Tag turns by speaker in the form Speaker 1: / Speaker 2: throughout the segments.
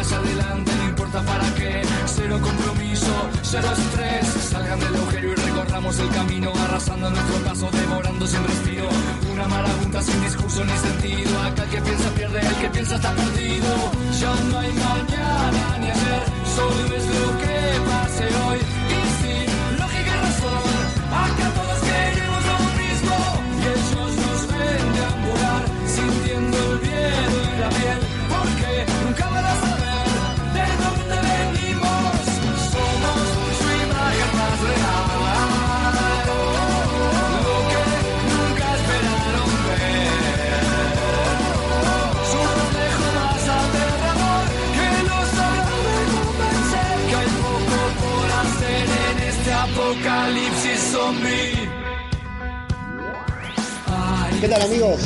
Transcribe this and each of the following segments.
Speaker 1: hacia adelante, no importa para qué. Cero compromiso, cero estrés. Salgan del agujero y recorramos el camino, arrasando nuestro paso, devorando sin respiro. Una marabunta sin discurso ni sentido. Acá el que piensa pierde, el que piensa está perdido. Ya no hay mañana ni ayer, solo es lo que pase hoy.
Speaker 2: ¿Qué tal amigos?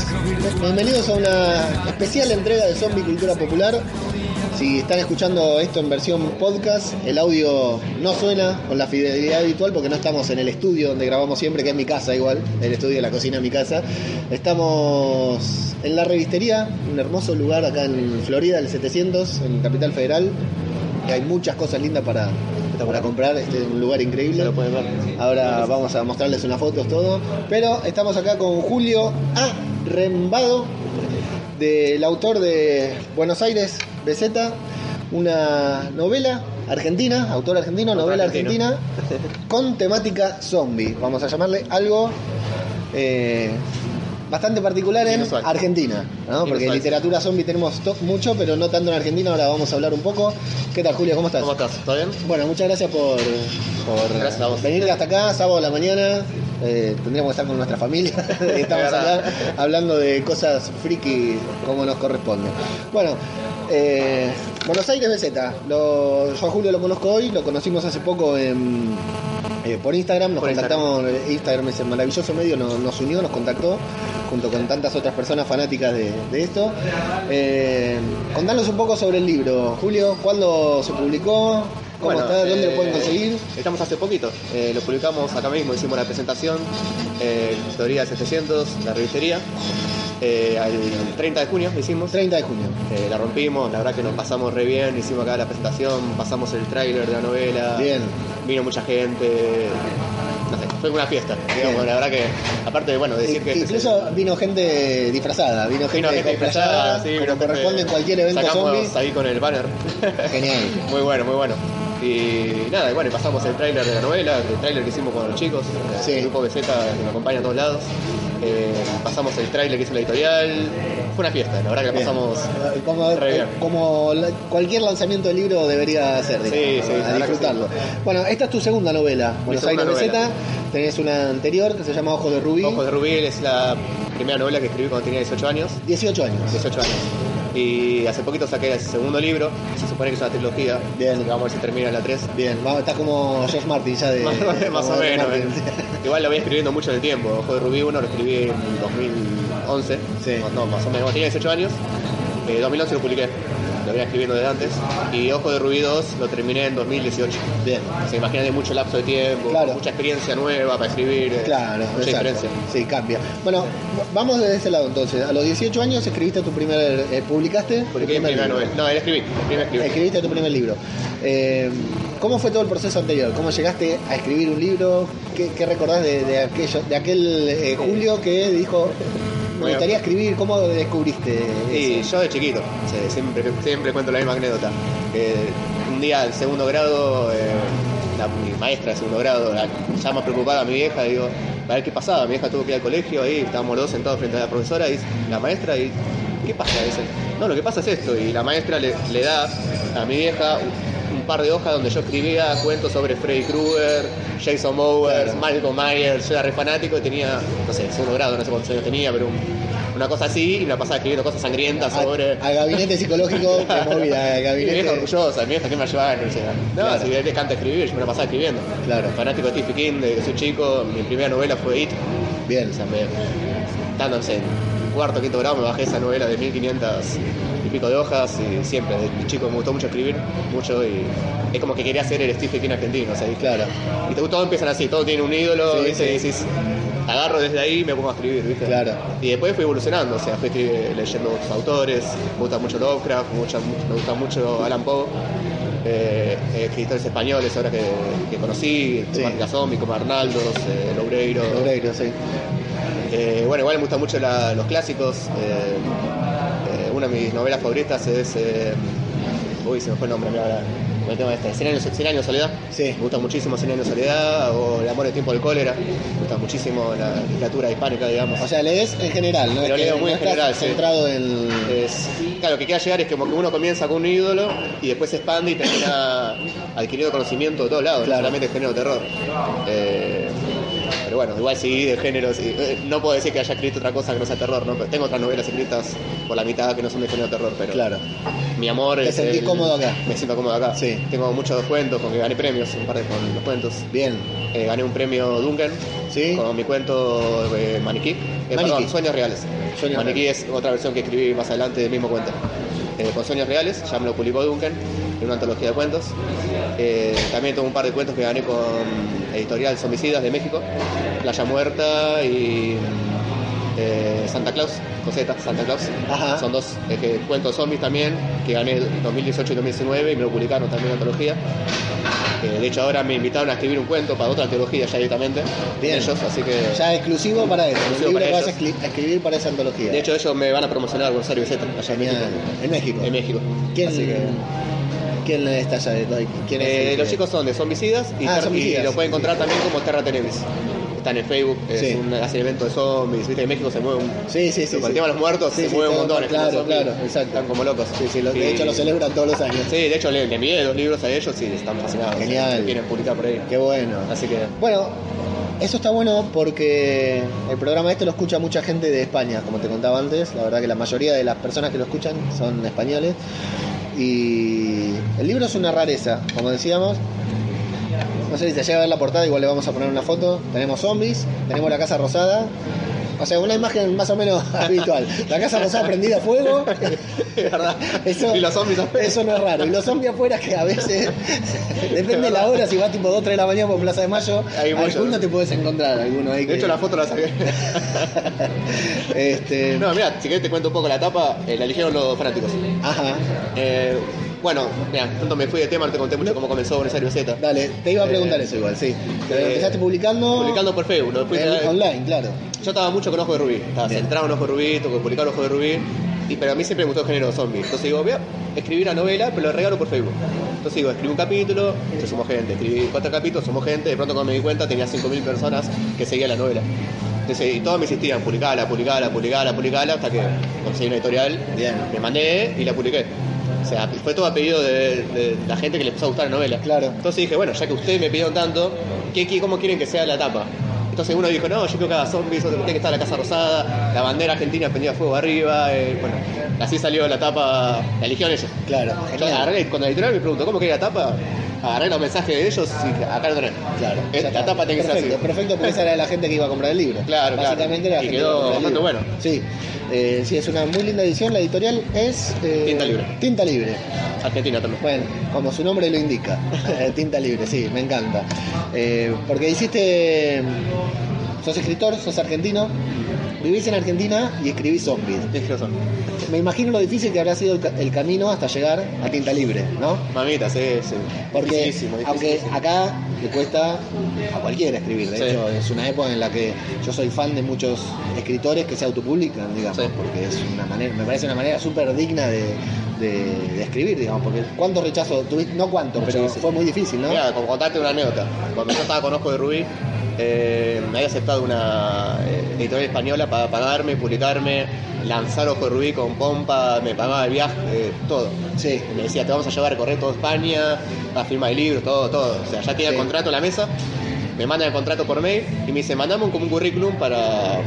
Speaker 2: Bienvenidos a una especial entrega de Zombie Cultura Popular. Si están escuchando esto en versión podcast, el audio no suena con la fidelidad habitual porque no estamos en el estudio donde grabamos siempre, que es mi casa igual, el estudio de la cocina es mi casa. Estamos en la revistería, un hermoso lugar acá en Florida, el 700, en Capital Federal. que hay muchas cosas lindas para, para comprar, este es un lugar increíble. Ahora vamos a mostrarles unas fotos, todo. Pero estamos acá con Julio A. Rembado, del autor de Buenos Aires, BZ, una novela argentina, autor argentino,
Speaker 3: Autor
Speaker 2: novela
Speaker 3: argentino.
Speaker 2: argentina, con temática zombie. Vamos a llamarle algo eh, bastante particular en
Speaker 3: Inusual.
Speaker 2: Argentina, ¿no? porque
Speaker 3: Inusual.
Speaker 2: literatura zombie tenemos mucho, pero no tanto en Argentina. Ahora vamos a hablar un poco. ¿Qué tal, Julio? ¿Cómo estás?
Speaker 3: ¿Cómo estás? ¿Todo bien?
Speaker 2: Bueno, muchas gracias por, por
Speaker 3: Gracias a vos.
Speaker 2: venir hasta acá, sábado a la mañana. Eh, tendríamos que estar con nuestra familia. Estamos acá hablando de cosas friki como nos corresponde. Bueno, eh, Buenos Aires BZ. Lo, yo a Julio lo conozco hoy, lo conocimos hace poco en, eh, por Instagram. Nos
Speaker 3: Por
Speaker 2: contactamos, eh, Instagram es el maravilloso medio, nos, nos unió, nos contactó junto con tantas otras personas fanáticas de, de esto. Eh, contanos un poco sobre el libro. Julio, ¿cuándo se publicó? ¿Cómo
Speaker 3: Bueno,
Speaker 2: está? ¿Dónde
Speaker 3: eh,
Speaker 2: lo pueden conseguir?
Speaker 3: Estamos hace poquito. Eh, lo publicamos acá mismo, hicimos la presentación eh, Teoría 700, la revistería. Eh, el 30 de junio hicimos.
Speaker 2: 30 de junio.
Speaker 3: Eh, la rompimos, la verdad que nos pasamos re bien, hicimos acá la presentación, pasamos el tráiler de la novela.
Speaker 2: Bien.
Speaker 3: Vino mucha gente. No sé, fue una fiesta. Digamos, la verdad que, aparte de bueno, decir que. este
Speaker 2: Incluso vino gente disfrazada, vino gente,
Speaker 3: Vino gente
Speaker 2: cosplayada,
Speaker 3: disfrazada, sí,
Speaker 2: como corresponde en cualquier evento
Speaker 3: Sacamos
Speaker 2: zombie.
Speaker 3: ahí con el banner.
Speaker 2: Genial.
Speaker 3: Muy bueno, muy bueno. Y nada, y bueno, pasamos el tráiler de la novela, el tráiler que hicimos con los chicos,
Speaker 2: Sí.
Speaker 3: el grupo BZ que me acompaña a todos lados. Eh, pasamos el tráiler que hizo la editorial. Fue una fiesta, la verdad que la
Speaker 2: Bien.
Speaker 3: pasamos
Speaker 2: como,
Speaker 3: re bien.
Speaker 2: como la- cualquier lanzamiento de libro debería ser,
Speaker 3: Sí, sí,
Speaker 2: a disfrutarlo. Bueno, esta es tu segunda novela, Buenos Aires BZ. Tenés una anterior que se llama Ojos de Rubí,
Speaker 3: Ojos de Rubí es la primera novela que escribí cuando tenía 18 años.
Speaker 2: 18 años.
Speaker 3: 18 años. Y hace poquito saqué el segundo libro, se supone que es una trilogía.
Speaker 2: Bien.
Speaker 3: así que vamos a ver si termina en la 3.
Speaker 2: Bien, va- estás como George Martin ya de...
Speaker 3: Más, o menos. Eh. Igual lo voy escribiendo mucho en el tiempo. Ojo de Rubí 1 lo escribí en 2011.
Speaker 2: Sí.
Speaker 3: No, más o menos. Tenía 18 años. En 2011 lo publiqué. Lo venía escribiendo desde antes. Y Ojo de 2 lo terminé en 2018.
Speaker 2: Bien.
Speaker 3: Se imaginan de mucho lapso de tiempo,
Speaker 2: Claro.
Speaker 3: mucha experiencia nueva para escribir. eh,
Speaker 2: Claro,
Speaker 3: mucha
Speaker 2: exacto.
Speaker 3: diferencia.
Speaker 2: Sí, cambia. Bueno, vamos desde ese lado entonces. A los 18 años escribiste tu primer... eh, ¿Publicaste? tu primer libro.
Speaker 3: novela. No, era escribí. Escribí, escribí.
Speaker 2: Escribiste tu primer libro. Eh, ¿Cómo fue todo el proceso anterior? ¿Cómo llegaste a escribir un libro? ¿Qué, qué recordás de, de aquello, de aquel eh, Julio que dijo, me gustaría escribir? ¿Cómo descubriste
Speaker 3: Sí,
Speaker 2: eso?
Speaker 3: yo de chiquito, sí, siempre, siempre cuento la misma anécdota. Un día al segundo grado, eh, la, mi maestra de segundo grado, la, ya más preocupada a mi vieja, digo, a ver qué pasaba. Mi vieja tuvo que ir al colegio, ahí estábamos los dos sentados frente a la profesora y la maestra, y ¿qué pasa? Dice, no, lo que pasa es esto. Y la maestra le, le da a mi vieja un, par de hojas donde yo escribía cuentos sobre Freddy Krueger, Jason Bowers,
Speaker 2: Claro.
Speaker 3: Malcolm Myers. Yo era re fanático y tenía, no sé, segundo grado, no sé cuántos años tenía, pero un- una cosa así, y me la pasaba escribiendo cosas sangrientas sobre.
Speaker 2: al gabinete psicológico de móvil, al
Speaker 3: Mi vieja
Speaker 2: gabinete.
Speaker 3: orgullosa, mi vieja que me va a la universidad. No,
Speaker 2: Claro.
Speaker 3: si le encanta escribir, yo me la pasaba escribiendo.
Speaker 2: Claro.
Speaker 3: Fanático de Stephen King, de que soy chico, mi primera novela fue It.
Speaker 2: Bien.
Speaker 3: O sea, me, cuarto, quinto grado, me bajé esa novela de 1500 y pico de hojas y siempre, de chico me gustó mucho escribir, mucho y es como que quería ser el Stephen King argentino, o sea, y,
Speaker 2: Claro.
Speaker 3: y todo empiezan así, todo tiene un ídolo,
Speaker 2: Sí,
Speaker 3: ¿viste?
Speaker 2: sí.
Speaker 3: Y decís, agarro desde ahí y me pongo a escribir, ¿viste?
Speaker 2: Claro.
Speaker 3: Y después fui evolucionando, o sea, fui leyendo otros autores, me gusta mucho Lovecraft, me gusta, me gusta mucho Alan Poe, eh, escritores españoles ahora que, que conocí,
Speaker 2: Sí.
Speaker 3: Marca Zombie, como Arnaldos, eh, Loureiro.
Speaker 2: Obreiro, sí.
Speaker 3: Eh, bueno, igual me gustan mucho la- los clásicos. eh, eh, una de mis novelas favoritas es. uy, se me fue el nombre, mira ahora. con el tema este, 100 años, 100 años de soledad.
Speaker 2: Sí.
Speaker 3: Me gusta muchísimo 100 años de soledad o El amor en tiempo del cólera. Me gusta muchísimo la literatura hispánica, digamos.
Speaker 2: O sea, lees en general, ¿no?
Speaker 3: Pero leo muy en general, sí.
Speaker 2: centrado en.
Speaker 3: Es- claro, lo que quiera llegar es como que uno comienza con un ídolo y después se expande y termina adquiriendo conocimiento de todos lados,
Speaker 2: Claro.
Speaker 3: no solamente género de terror. Eh, pero bueno, igual sí, de género, sí. Eh, no puedo decir que haya escrito otra cosa que no sea terror, ¿no? Pero tengo otras novelas escritas por la mitad que no son de género de terror, pero
Speaker 2: Claro.
Speaker 3: mi amor
Speaker 2: ¿Te
Speaker 3: es
Speaker 2: sentís
Speaker 3: el-
Speaker 2: cómodo acá?
Speaker 3: Me siento cómodo acá.
Speaker 2: Sí.
Speaker 3: Tengo muchos cuentos con que gané premios, un par de con los cuentos.
Speaker 2: Bien.
Speaker 3: Eh, gané un premio Duncan
Speaker 2: Sí.
Speaker 3: con mi cuento eh, Maniquí. Eh,
Speaker 2: Maniquí.
Speaker 3: Perdón, Sueños Reales.
Speaker 2: Sueños
Speaker 3: Maniquí es otra versión que escribí más adelante del mismo cuento. Con Sueños Reales, ya me lo publicó Duncan, en una antología de cuentos. Eh, también tengo un par de cuentos que gané con Editorial Zombicidas de México, Playa Muerta y eh, Santa Claus, Coseta, Santa Claus.
Speaker 2: Ajá.
Speaker 3: Son dos eh, cuentos zombies también, que gané 2018 y 2019 y me lo publicaron también en antología. Eh, de hecho, ahora me invitaron a escribir un cuento para otra antología ya directamente.
Speaker 2: Bien.
Speaker 3: Ellos, así que.
Speaker 2: Ya exclusivo para eso. El
Speaker 3: Exclusivo
Speaker 2: libro
Speaker 3: para
Speaker 2: que vas a
Speaker 3: ellos.
Speaker 2: escri- a escribir para esa antología.
Speaker 3: De hecho, ellos me van a promocionar a Aires Z, allá en. México.
Speaker 2: En México.
Speaker 3: En México.
Speaker 2: ¿Quién,
Speaker 3: Así que-
Speaker 2: ¿Quién está allá? ¿Quién es
Speaker 3: Eh,
Speaker 2: el
Speaker 3: los
Speaker 2: que-
Speaker 3: chicos son de Zombicidas y,
Speaker 2: Ah, Zombicidas.
Speaker 3: y lo pueden encontrar también como Terra Tenebris. Están en Facebook, es
Speaker 2: Sí.
Speaker 3: un, hacen eventos de zombies, viste que en México se mueve un,
Speaker 2: Sí, sí, sí.
Speaker 3: con el tema de los muertos
Speaker 2: Sí,
Speaker 3: se mueve un montón.
Speaker 2: Claro, claro, exacto.
Speaker 3: Están como locos.
Speaker 2: Sí, sí, de hecho lo celebran todos los años.
Speaker 3: Sí, de hecho le, le envié dos libros a ellos y están fascinados.
Speaker 2: Genial.
Speaker 3: Quieren publicar por ahí.
Speaker 2: Qué bueno.
Speaker 3: Así que
Speaker 2: Bueno, eso está bueno porque el programa este lo escucha mucha gente de España, como te contaba antes. La verdad que la mayoría de las personas que lo escuchan son españoles. Y el libro es una rareza, como decíamos. No sé si te llega a ver la portada, igual le vamos a poner una foto. Tenemos zombies, tenemos la casa rosada. O sea, una imagen más o menos habitual. La casa rosada prendida a fuego.
Speaker 3: Es verdad.
Speaker 2: Eso,
Speaker 3: Y los zombies afuera.
Speaker 2: Eso no es raro. Y los zombies afuera que a veces, depende de la hora, si vas tipo 2 3 de la mañana por Plaza de Mayo,
Speaker 3: Hay muchos.
Speaker 2: alguno te puedes encontrar, alguno ahí
Speaker 3: de
Speaker 2: que-
Speaker 3: hecho la foto la saqué.
Speaker 2: este,
Speaker 3: no, mira, si querés te cuento un poco la tapa, eh, la eligieron los fanáticos.
Speaker 2: Ajá,
Speaker 3: Eh, bueno, mira, tanto me fui de tema, no te conté mucho cómo comenzó Buenos Aires Z.
Speaker 2: dale, te iba a preguntar
Speaker 3: Eh,
Speaker 2: eso igual, sí. Te
Speaker 3: eh,
Speaker 2: empezaste publicando,
Speaker 3: Publicando por Facebook. lo después
Speaker 2: en- online, claro.
Speaker 3: Yo estaba mucho con Ojo de Rubí, estaba
Speaker 2: Bien.
Speaker 3: centrado en Ojo de Rubí, tengo que publicar Ojo de Rubí, y, pero a mí siempre me gustó el género zombie. Entonces digo, voy a escribir una novela, pero lo regalo por Facebook. Entonces digo, escribí un capítulo, se sumó gente, escribí cuatro capítulos, sumó gente, de pronto cuando me di cuenta tenía 5.000 personas que seguían la novela. Entonces, y todos me insistían, publicala, publicala, publicala, publicala, hasta que conseguí una editorial,
Speaker 2: Bien.
Speaker 3: me mandé y la publiqué. O sea, fue todo a pedido de, de la gente que le empezó a gustar la novela.
Speaker 2: Claro.
Speaker 3: Entonces dije, bueno, ya que ustedes me pidieron tanto, ¿qué, qué- cómo quieren que sea la tapa? Entonces uno dijo, no, yo quiero que haga zombies, otro tiene que estar la Casa Rosada, la bandera argentina prendida fuego arriba, eh, bueno, así salió la tapa, la eligieron ellos.
Speaker 2: Claro,
Speaker 3: agarré, cuando la editorial me preguntó, ¿cómo quería la tapa? Agarré los mensajes de ellos y dije, acá lo tenés.
Speaker 2: Claro, ya
Speaker 3: la tapa tiene que ser
Speaker 2: perfecto,
Speaker 3: así.
Speaker 2: perfecto, porque esa era la gente que iba a comprar el libro.
Speaker 3: Claro, claro.
Speaker 2: Básicamente era la
Speaker 3: Y
Speaker 2: gente
Speaker 3: quedó bastante bueno.
Speaker 2: Sí, Eh, sí, es una muy linda edición. La editorial es. eh,
Speaker 3: Tinta Libre.
Speaker 2: Tinta Libre.
Speaker 3: Argentina también.
Speaker 2: Bueno, como su nombre lo indica, eh, tinta libre, sí, me encanta. Eh, porque hiciste, sos escritor, sos argentino, vivís en Argentina y escribís zombies.
Speaker 3: Tienes razón.
Speaker 2: Me imagino lo difícil que habrá sido el, ca- el camino hasta llegar a tinta libre, ¿no?
Speaker 3: Mamita, sí, sí.
Speaker 2: Porque
Speaker 3: Dificilísimo,
Speaker 2: aunque acá le cuesta a cualquiera escribir, de
Speaker 3: Sí.
Speaker 2: hecho es una época en la que yo soy fan de muchos escritores que se autopublican, digamos,
Speaker 3: Sí.
Speaker 2: porque es una manera, me parece una manera súper digna de, de- de escribir, digamos, porque cuánto rechazo tuviste, no cuánto, pero fue muy difícil, ¿no?
Speaker 3: Mira, contarte una anécdota. Cuando yo estaba con Ojo de Rubí, eh, me había aceptado una eh, editorial española para pagarme, publicarme, lanzar Ojo de Rubí con pompa, me pagaba el viaje, eh, todo.
Speaker 2: Sí,
Speaker 3: Me decía, te vamos a llevar a recorrer toda España, a firmar el libro, todo, todo. O sea, ya tenía
Speaker 2: Sí.
Speaker 3: el contrato en la mesa, me mandan el contrato por mail y me dice, mandame un, como un currículum para,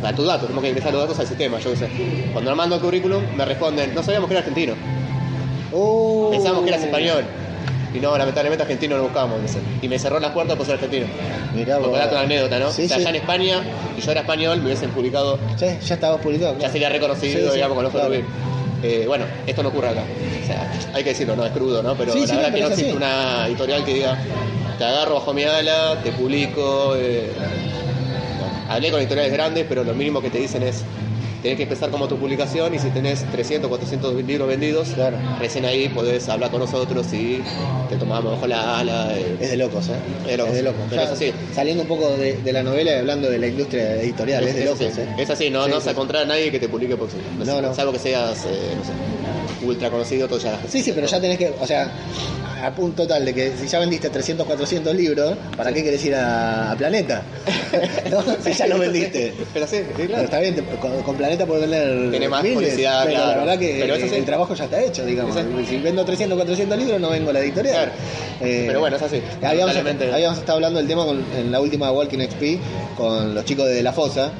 Speaker 3: para tus datos, tenemos que ingresar los datos al sistema, yo qué sé. Cuando le mando el currículum, me responden, no sabíamos que era argentino,
Speaker 2: Uh,
Speaker 3: pensábamos que eras español. Y no, lamentablemente argentino no buscábamos, me dice. Y me cerró las puertas por ser argentino.
Speaker 2: Mirá vos.
Speaker 3: una anécdota, ¿no?
Speaker 2: Sí,
Speaker 3: o sea,
Speaker 2: sí.
Speaker 3: allá en España, y yo era español, me hubiesen publicado,
Speaker 2: Sí, ya estabas publicado.
Speaker 3: ya sería reconocido, digamos, con los
Speaker 2: claro.
Speaker 3: Eh, bueno, esto no ocurre acá. O sea, hay que decirlo, no es crudo, ¿no? Pero la verdad que no existe una editorial que diga, te agarro bajo mi ala, te publico. eh, hablé con editoriales grandes, pero lo mínimo que te dicen es tenés que empezar como tu publicación y si tenés 300, 400 libros vendidos,
Speaker 2: Claro.
Speaker 3: recién ahí podés hablar con nosotros y te tomamos mejor la ala. eh.
Speaker 2: Es de locos, ¿eh?
Speaker 3: Es de locos.
Speaker 2: locos.
Speaker 3: Pero es así.
Speaker 2: Saliendo un poco de, de la novela y hablando de la industria editorial, es, de
Speaker 3: es,
Speaker 2: locos,
Speaker 3: así,
Speaker 2: ¿eh?
Speaker 3: es así, no,
Speaker 2: Sí,
Speaker 3: no
Speaker 2: sí.
Speaker 3: vas a encontrar a nadie que te publique porque no,
Speaker 2: No,
Speaker 3: sé,
Speaker 2: no.
Speaker 3: salvo que seas eh, no sé, ultra conocido, todo ya.
Speaker 2: Sí, sí, pero ya tenés que, o sea, a punto tal de que si ya vendiste 300, 400 libros, ¿para qué querés ir a, a Planeta? ¿No? Si ya lo vendiste.
Speaker 3: Pero sí, sí,
Speaker 2: Pero
Speaker 3: claro.
Speaker 2: está bien, te- con, con Planeta puedes vender
Speaker 3: Tiene más
Speaker 2: miles,
Speaker 3: publicidad,
Speaker 2: pero
Speaker 3: claro.
Speaker 2: la verdad que
Speaker 3: Pero
Speaker 2: el trabajo ya está hecho, digamos. Si vendo 300, 400 libros, no vengo a la editorial.
Speaker 3: Claro.
Speaker 2: Eh,
Speaker 3: Pero bueno, es así.
Speaker 2: Habíamos, habíamos estado hablando del tema con- en la última Walking XP con los chicos de La Fosa,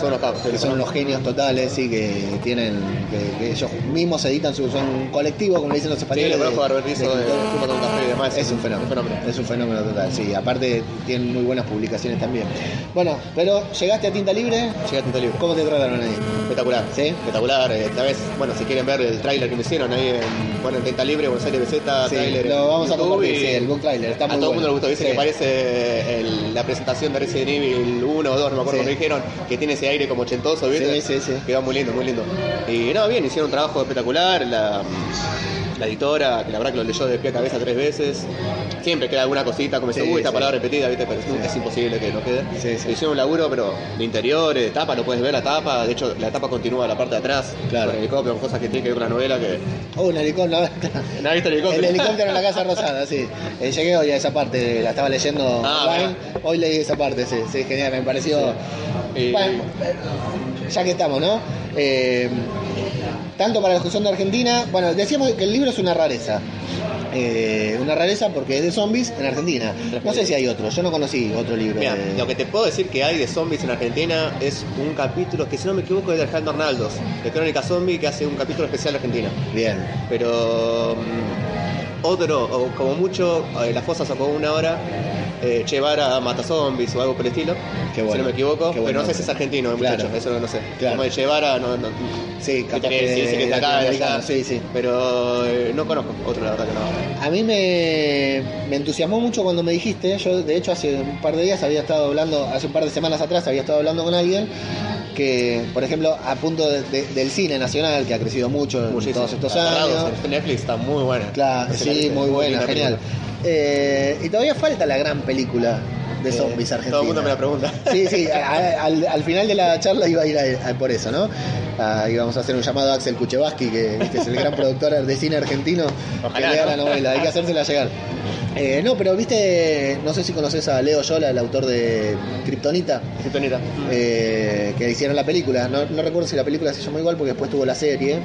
Speaker 3: Son capos.
Speaker 2: que son unos genios totales y que tienen que, que ellos mismos editan su son un colectivo como le dicen los
Speaker 3: Sí,
Speaker 2: españoles
Speaker 3: lo conozco a
Speaker 2: de-
Speaker 3: Barberizo
Speaker 2: de
Speaker 3: de
Speaker 2: escritores.
Speaker 3: Fuma con un café y demás.
Speaker 2: es un fenómeno, es un fenómeno total sí aparte tienen muy buenas publicaciones también bueno pero llegaste a tinta libre
Speaker 3: Llega a Tinta Libre.
Speaker 2: ¿cómo te trataron ahí?
Speaker 3: Espectacular.
Speaker 2: ¿Sí?
Speaker 3: Espectacular. eh, Esta vez, bueno, si quieren ver el tráiler que me hicieron ahí en, bueno, en Tinta Libre, Buenos Aires BZ,
Speaker 2: Sí,
Speaker 3: tráiler
Speaker 2: lo vamos a compartir
Speaker 3: y
Speaker 2: sí, el book trailer está
Speaker 3: a todo el mundo le gustó, dice
Speaker 2: Sí.
Speaker 3: que parece el- la presentación de Resident Evil 1 o 2, no me acuerdo
Speaker 2: Sí.
Speaker 3: cómo dijeron, que tiene ese aire como ochentoso, ¿viste?
Speaker 2: Sí, sí, sí.
Speaker 3: Quedó muy lindo, muy lindo. Y no, bien, hicieron un trabajo espectacular, la, la editora, que la verdad que lo leyó de pie a cabeza tres veces, siempre queda alguna cosita, como dice,
Speaker 2: Sí,
Speaker 3: uy, esta
Speaker 2: sí.
Speaker 3: palabra repetida, ¿viste? Pero es, imposible que no quede.
Speaker 2: Sí.
Speaker 3: Hicieron un laburo, pero de interiores, de tapa, no puedes ver la tapa, de hecho la tapa continúa a la parte de atrás,
Speaker 2: Claro.
Speaker 3: con helicóptero, con cosas que tienen que ver con la novela que...
Speaker 2: oh un helicóptero
Speaker 3: ¿No visto el helicóptero?
Speaker 2: el helicóptero en la Casa Rosada, sí. Eh, llegué hoy a esa parte, la estaba leyendo
Speaker 3: Ah,
Speaker 2: online.
Speaker 3: bueno.
Speaker 2: Hoy leí esa parte, sí, sí, genial, me pareció.
Speaker 3: Y-
Speaker 2: Bueno, eh, ya que estamos, ¿no? Eh, tanto para los que son de Argentina, bueno, decíamos que el libro es una rareza. Eh, una rareza porque es de zombies en Argentina. No sé si hay otro, yo no conocí otro libro.
Speaker 3: Mira,
Speaker 2: de-
Speaker 3: lo que te puedo decir que hay de zombies en Argentina es un capítulo que si no me equivoco es de Alejandro Arnaldos, de Crónica Zombie, que hace un capítulo especial de Argentina.
Speaker 2: Bien.
Speaker 3: Pero mm, otro, o como mucho, eh, La Fosa sacó una hora, eh, Che Guevara mata zombies o algo por el estilo,
Speaker 2: Qué
Speaker 3: si no me equivoco,
Speaker 2: Qué
Speaker 3: pero no sé si es argentino, el
Speaker 2: Claro.
Speaker 3: muchacho, eso no sé.
Speaker 2: Claro.
Speaker 3: Como de Che Guevara, no, no,
Speaker 2: Sí, capaz
Speaker 3: que sí, sí que es de acá,
Speaker 2: sí, sí.
Speaker 3: pero eh, no conozco otro, la verdad que no.
Speaker 2: A mí me, me entusiasmó mucho cuando me dijiste, yo de hecho hace un par de días había estado hablando, hace un par de semanas atrás había estado hablando con alguien que, por ejemplo, a punto de- de- del cine nacional, que ha crecido mucho en todos estos
Speaker 3: Aterrados,
Speaker 2: años.
Speaker 3: en Netflix está muy buena.
Speaker 2: Claro, sí, muy buena, genial. Eh, y todavía falta la gran película de zombies argentina.
Speaker 3: Todo el mundo me la pregunta.
Speaker 2: Sí, sí, a- al, al final de la charla iba a ir a- a- por eso, ¿no? Ah, íbamos a hacer un llamado a Axel Kuchevaski, que viste, es el gran productor de cine argentino,
Speaker 3: Ojalá,
Speaker 2: que lea
Speaker 3: ¿no?
Speaker 2: la novela, hay que hacérsela llegar. Eh, no, pero viste, no sé si conoces a Leo Yola, el autor de Kryptonita,
Speaker 3: Kryptonita.
Speaker 2: eh, que hicieron la película. No, no recuerdo si la película se llamó igual porque después tuvo la serie.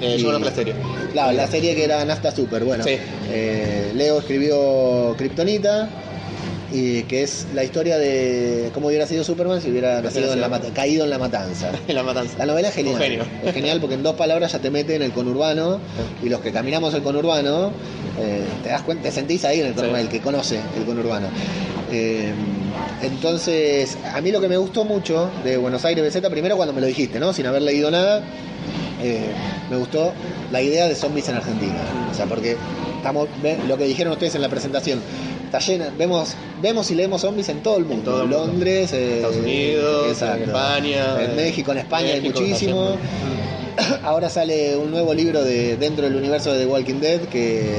Speaker 3: Eh,
Speaker 2: Y-
Speaker 3: yo conozco la serie.
Speaker 2: Claro, la serie que era Nafta Super, bueno.
Speaker 3: Sí.
Speaker 2: Eh, Leo escribió Kryptonita, y que es la historia de cómo hubiera sido Superman si hubiera nacido en la mata- caído en la matanza.
Speaker 3: la matanza.
Speaker 2: La novela es genial.
Speaker 3: Genio.
Speaker 2: Es genial porque en dos palabras ya te mete en el conurbano y los que caminamos el conurbano, eh, te das cuenta, te sentís ahí en el conurbano,
Speaker 3: Sí.
Speaker 2: el que conoce el conurbano. Eh, entonces, a mí lo que me gustó mucho de Buenos Aires BZ, primero cuando me lo dijiste, ¿no? Sin haber leído nada, eh, me gustó la idea de zombies en Argentina. O sea, porque estamos, lo que dijeron ustedes en la presentación, está llena, vemos, vemos y leemos zombies en todo el mundo.
Speaker 3: todo el mundo.
Speaker 2: Londres, eh,
Speaker 3: Estados Unidos,
Speaker 2: exacto.
Speaker 3: en España,
Speaker 2: en México, en España
Speaker 3: México,
Speaker 2: hay muchísimo. Ahora sale un nuevo libro de dentro del universo de The Walking Dead que eh,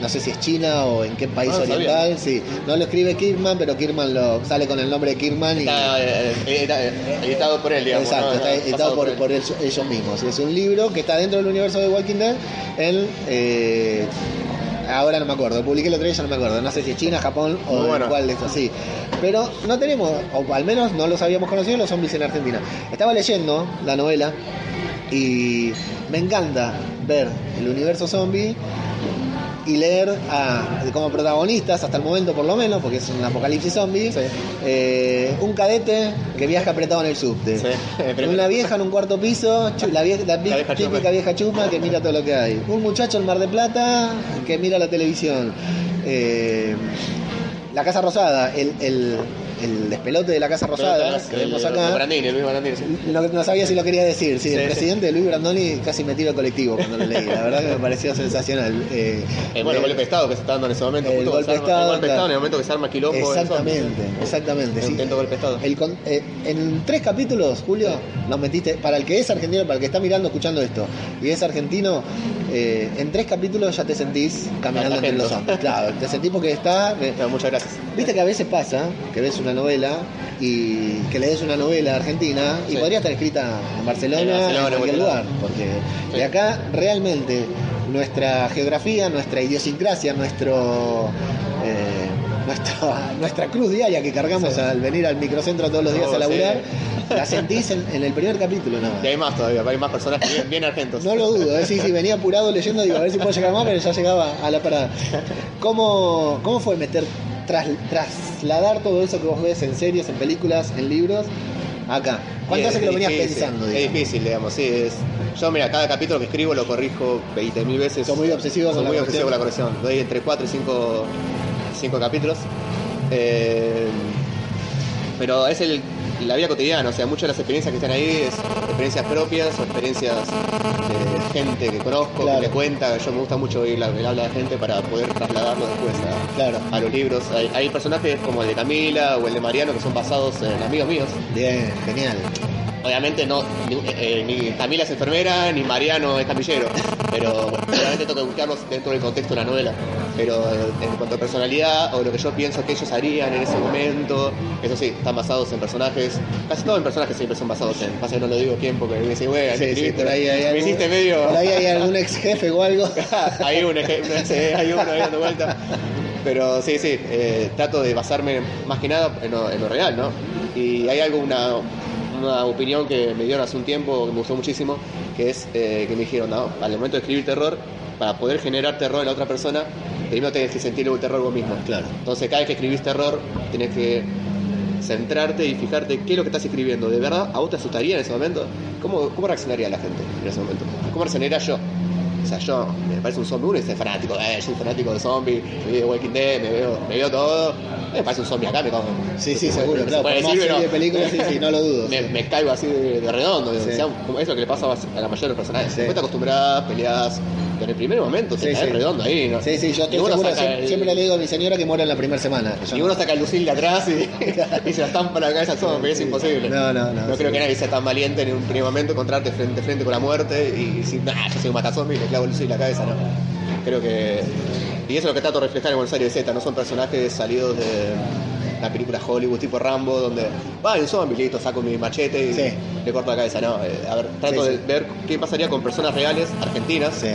Speaker 2: no sé si es China o en qué país
Speaker 3: Ah, no
Speaker 2: oriental. Sí, no lo escribe Kirkman, pero Kirkman lo sale con el nombre de Kirkman y
Speaker 3: eh, edita- editado por él, digamos.
Speaker 2: Exacto,
Speaker 3: ¿no?
Speaker 2: está editado por,
Speaker 3: él.
Speaker 2: por ellos, mismos. Es un libro que está dentro del universo de Walking Dead. En, ahora no me acuerdo, publiqué el otro día, ya no me acuerdo. No sé si es China, Japón o
Speaker 3: bueno.
Speaker 2: cuál de estos, sí. Pero no tenemos, o al menos no los habíamos conocido, los zombies en Argentina. Estaba leyendo la novela y me encanta ver el universo zombie y leer a, como protagonistas, hasta el momento por lo menos, porque es un apocalipsis zombie,
Speaker 3: Sí.
Speaker 2: eh, un cadete que viaja apretado en el subte.
Speaker 3: Sí.
Speaker 2: Una vieja en un cuarto piso, la, vie- la vi-
Speaker 3: La vieja
Speaker 2: típica
Speaker 3: chusma.
Speaker 2: vieja chusma que mira todo lo que hay. Un muchacho en Mar de Plata que mira la televisión. Eh, la Casa Rosada, el, el- el despelote de la Casa Rosada que vemos acá.
Speaker 3: Brandini, Luis Brandini, sí.
Speaker 2: No, no sabía si lo quería decir. Sí,
Speaker 3: Sí,
Speaker 2: el
Speaker 3: sí.
Speaker 2: presidente Luis Brandoni casi me tiro al colectivo cuando lo leí. La verdad que me pareció sensacional. Eh,
Speaker 3: El bueno, golpe de Estado que se está dando en ese momento.
Speaker 2: el
Speaker 3: justo
Speaker 2: golpe de Estado,
Speaker 3: el golpe
Speaker 2: claro.
Speaker 3: Estado en el momento que se arma quilombo.
Speaker 2: Exactamente, exactamente.
Speaker 3: Intento golpe de Estado.
Speaker 2: El eh, en tres capítulos, Julio, nos metiste, para el que es argentino, para el que está mirando, escuchando esto, y es argentino, eh, en tres capítulos ya te sentís caminando entre los hombres. Claro, te sentís porque está...
Speaker 3: No, muchas gracias.
Speaker 2: Viste que a veces pasa que ves una novela y que lees una novela argentina y
Speaker 3: Sí.
Speaker 2: podría estar escrita en Barcelona,
Speaker 3: En
Speaker 2: en,
Speaker 3: Barcelona, en
Speaker 2: cualquier lugar, porque
Speaker 3: Sí.
Speaker 2: de acá realmente nuestra geografía, nuestra idiosincrasia, nuestro eh, nuestra, nuestra cruz diaria que cargamos
Speaker 3: Sí.
Speaker 2: al venir al microcentro todos los días
Speaker 3: Oh,
Speaker 2: a laburar,
Speaker 3: sí.
Speaker 2: la sentís en, en el primer capítulo nada más.
Speaker 3: Y hay más todavía, hay más personajes bien, bien argentos.
Speaker 2: No lo dudo, ¿eh? sí, sí, venía apurado leyendo, digo, a ver si puedo llegar más, pero ya llegaba a la parada. ¿Cómo, cómo fue meter, tras, trasladar todo eso que vos ves en series, en películas, en libros, acá? ¿Cuánto hace que lo venías
Speaker 3: difícil,
Speaker 2: pensando?
Speaker 3: Es difícil, digamos, sí. Es, yo, mira, cada capítulo que escribo lo corrijo 20.000 veces.
Speaker 2: Sos muy obsesivo
Speaker 3: Soy
Speaker 2: con la
Speaker 3: muy
Speaker 2: corrección.
Speaker 3: obsesivo con la corrección. Doy entre 4 y 5, 5 capítulos. Eh, pero es el, la vida cotidiana, o sea, muchas de las experiencias que están ahí es experiencias propias o experiencias de gente que conozco,
Speaker 2: Claro.
Speaker 3: que me cuenta. Yo me gusta mucho oír la, el habla de gente para poder trasladarlo después a,
Speaker 2: Claro.
Speaker 3: a los libros. Hay, hay personajes como el de Camila o el de Mariano que son basados en amigos míos.
Speaker 2: Bien, genial.
Speaker 3: Obviamente no, ni, eh, ni Camila es enfermera, ni Mariano es camillero, pero obviamente tengo que buscarlos dentro del contexto de la novela. Pero eh, en cuanto a personalidad o lo que yo pienso que ellos harían en ese momento, eso sí, están basados en personajes, casi todos en personajes siempre son basados en, pasa que no lo digo quién porque me dice, güey,
Speaker 2: Sí, sí, por ahí hay
Speaker 3: me
Speaker 2: algún-
Speaker 3: hiciste medio...
Speaker 2: Por ahí hay algún ex jefe o algo.
Speaker 3: hay que- no sé, hay uno ahí dando vuelta. Pero sí, sí, eh, trato de basarme más que nada en lo, en lo real, ¿no? Y hay algo, una, una opinión que me dieron hace un tiempo que me gustó muchísimo, que es eh, que me dijeron, no, al momento de escribir terror, para poder generar terror en la otra persona, primero tenés que sentir el terror vos mismo.
Speaker 2: Claro.
Speaker 3: Entonces cada vez que escribís terror, tenés que centrarte y fijarte qué es lo que estás escribiendo. ¿De verdad a vos te asustaría en ese momento? ¿Cómo, cómo reaccionaría la gente en ese momento? ¿Cómo reaccionaría yo? O sea, yo me parece un zombie, uno es fanático, eh, yo soy fanático de zombies, me veo Walking Dead, me veo, me veo todo. Me parece un zombie acá, me cago.
Speaker 2: Sí, sí, seguro,
Speaker 3: Se
Speaker 2: claro. Por más serie de películas, sí, sí, no lo dudo.
Speaker 3: Me, caigo así de, de redondo,
Speaker 2: Sí.
Speaker 3: o sea, como es lo que le pasa a la mayoría de los personajes.
Speaker 2: Sí.
Speaker 3: Después te acostumbras, peleas, en el primer momento te
Speaker 2: Sí,
Speaker 3: caes
Speaker 2: sí.
Speaker 3: redondo ahí. ¿no?
Speaker 2: Sí, sí, yo estoy seguro, siempre,
Speaker 3: el-
Speaker 2: siempre le digo a mi señora que muera en la primera semana.
Speaker 3: y
Speaker 2: no-
Speaker 3: uno saca el lucil de atrás y, y se la estampa la cabeza al zombie, es imposible.
Speaker 2: No, no, no,
Speaker 3: No creo que nadie sea tan valiente en un primer momento encontrarte frente a frente con la muerte y decir, nah, yo soy un matazombie y le clavo el lucil en la cabeza, no. Creo que. Y eso es lo que trato de reflejar en Buenos Aires Z, no son personajes salidos de la película Hollywood tipo Rambo, donde va un zombie, listo, saco mi machete y
Speaker 2: Sí.
Speaker 3: le corto la cabeza. No, eh, a ver, trato
Speaker 2: Sí,
Speaker 3: de ver qué pasaría con personas reales, argentinas,
Speaker 2: Sí.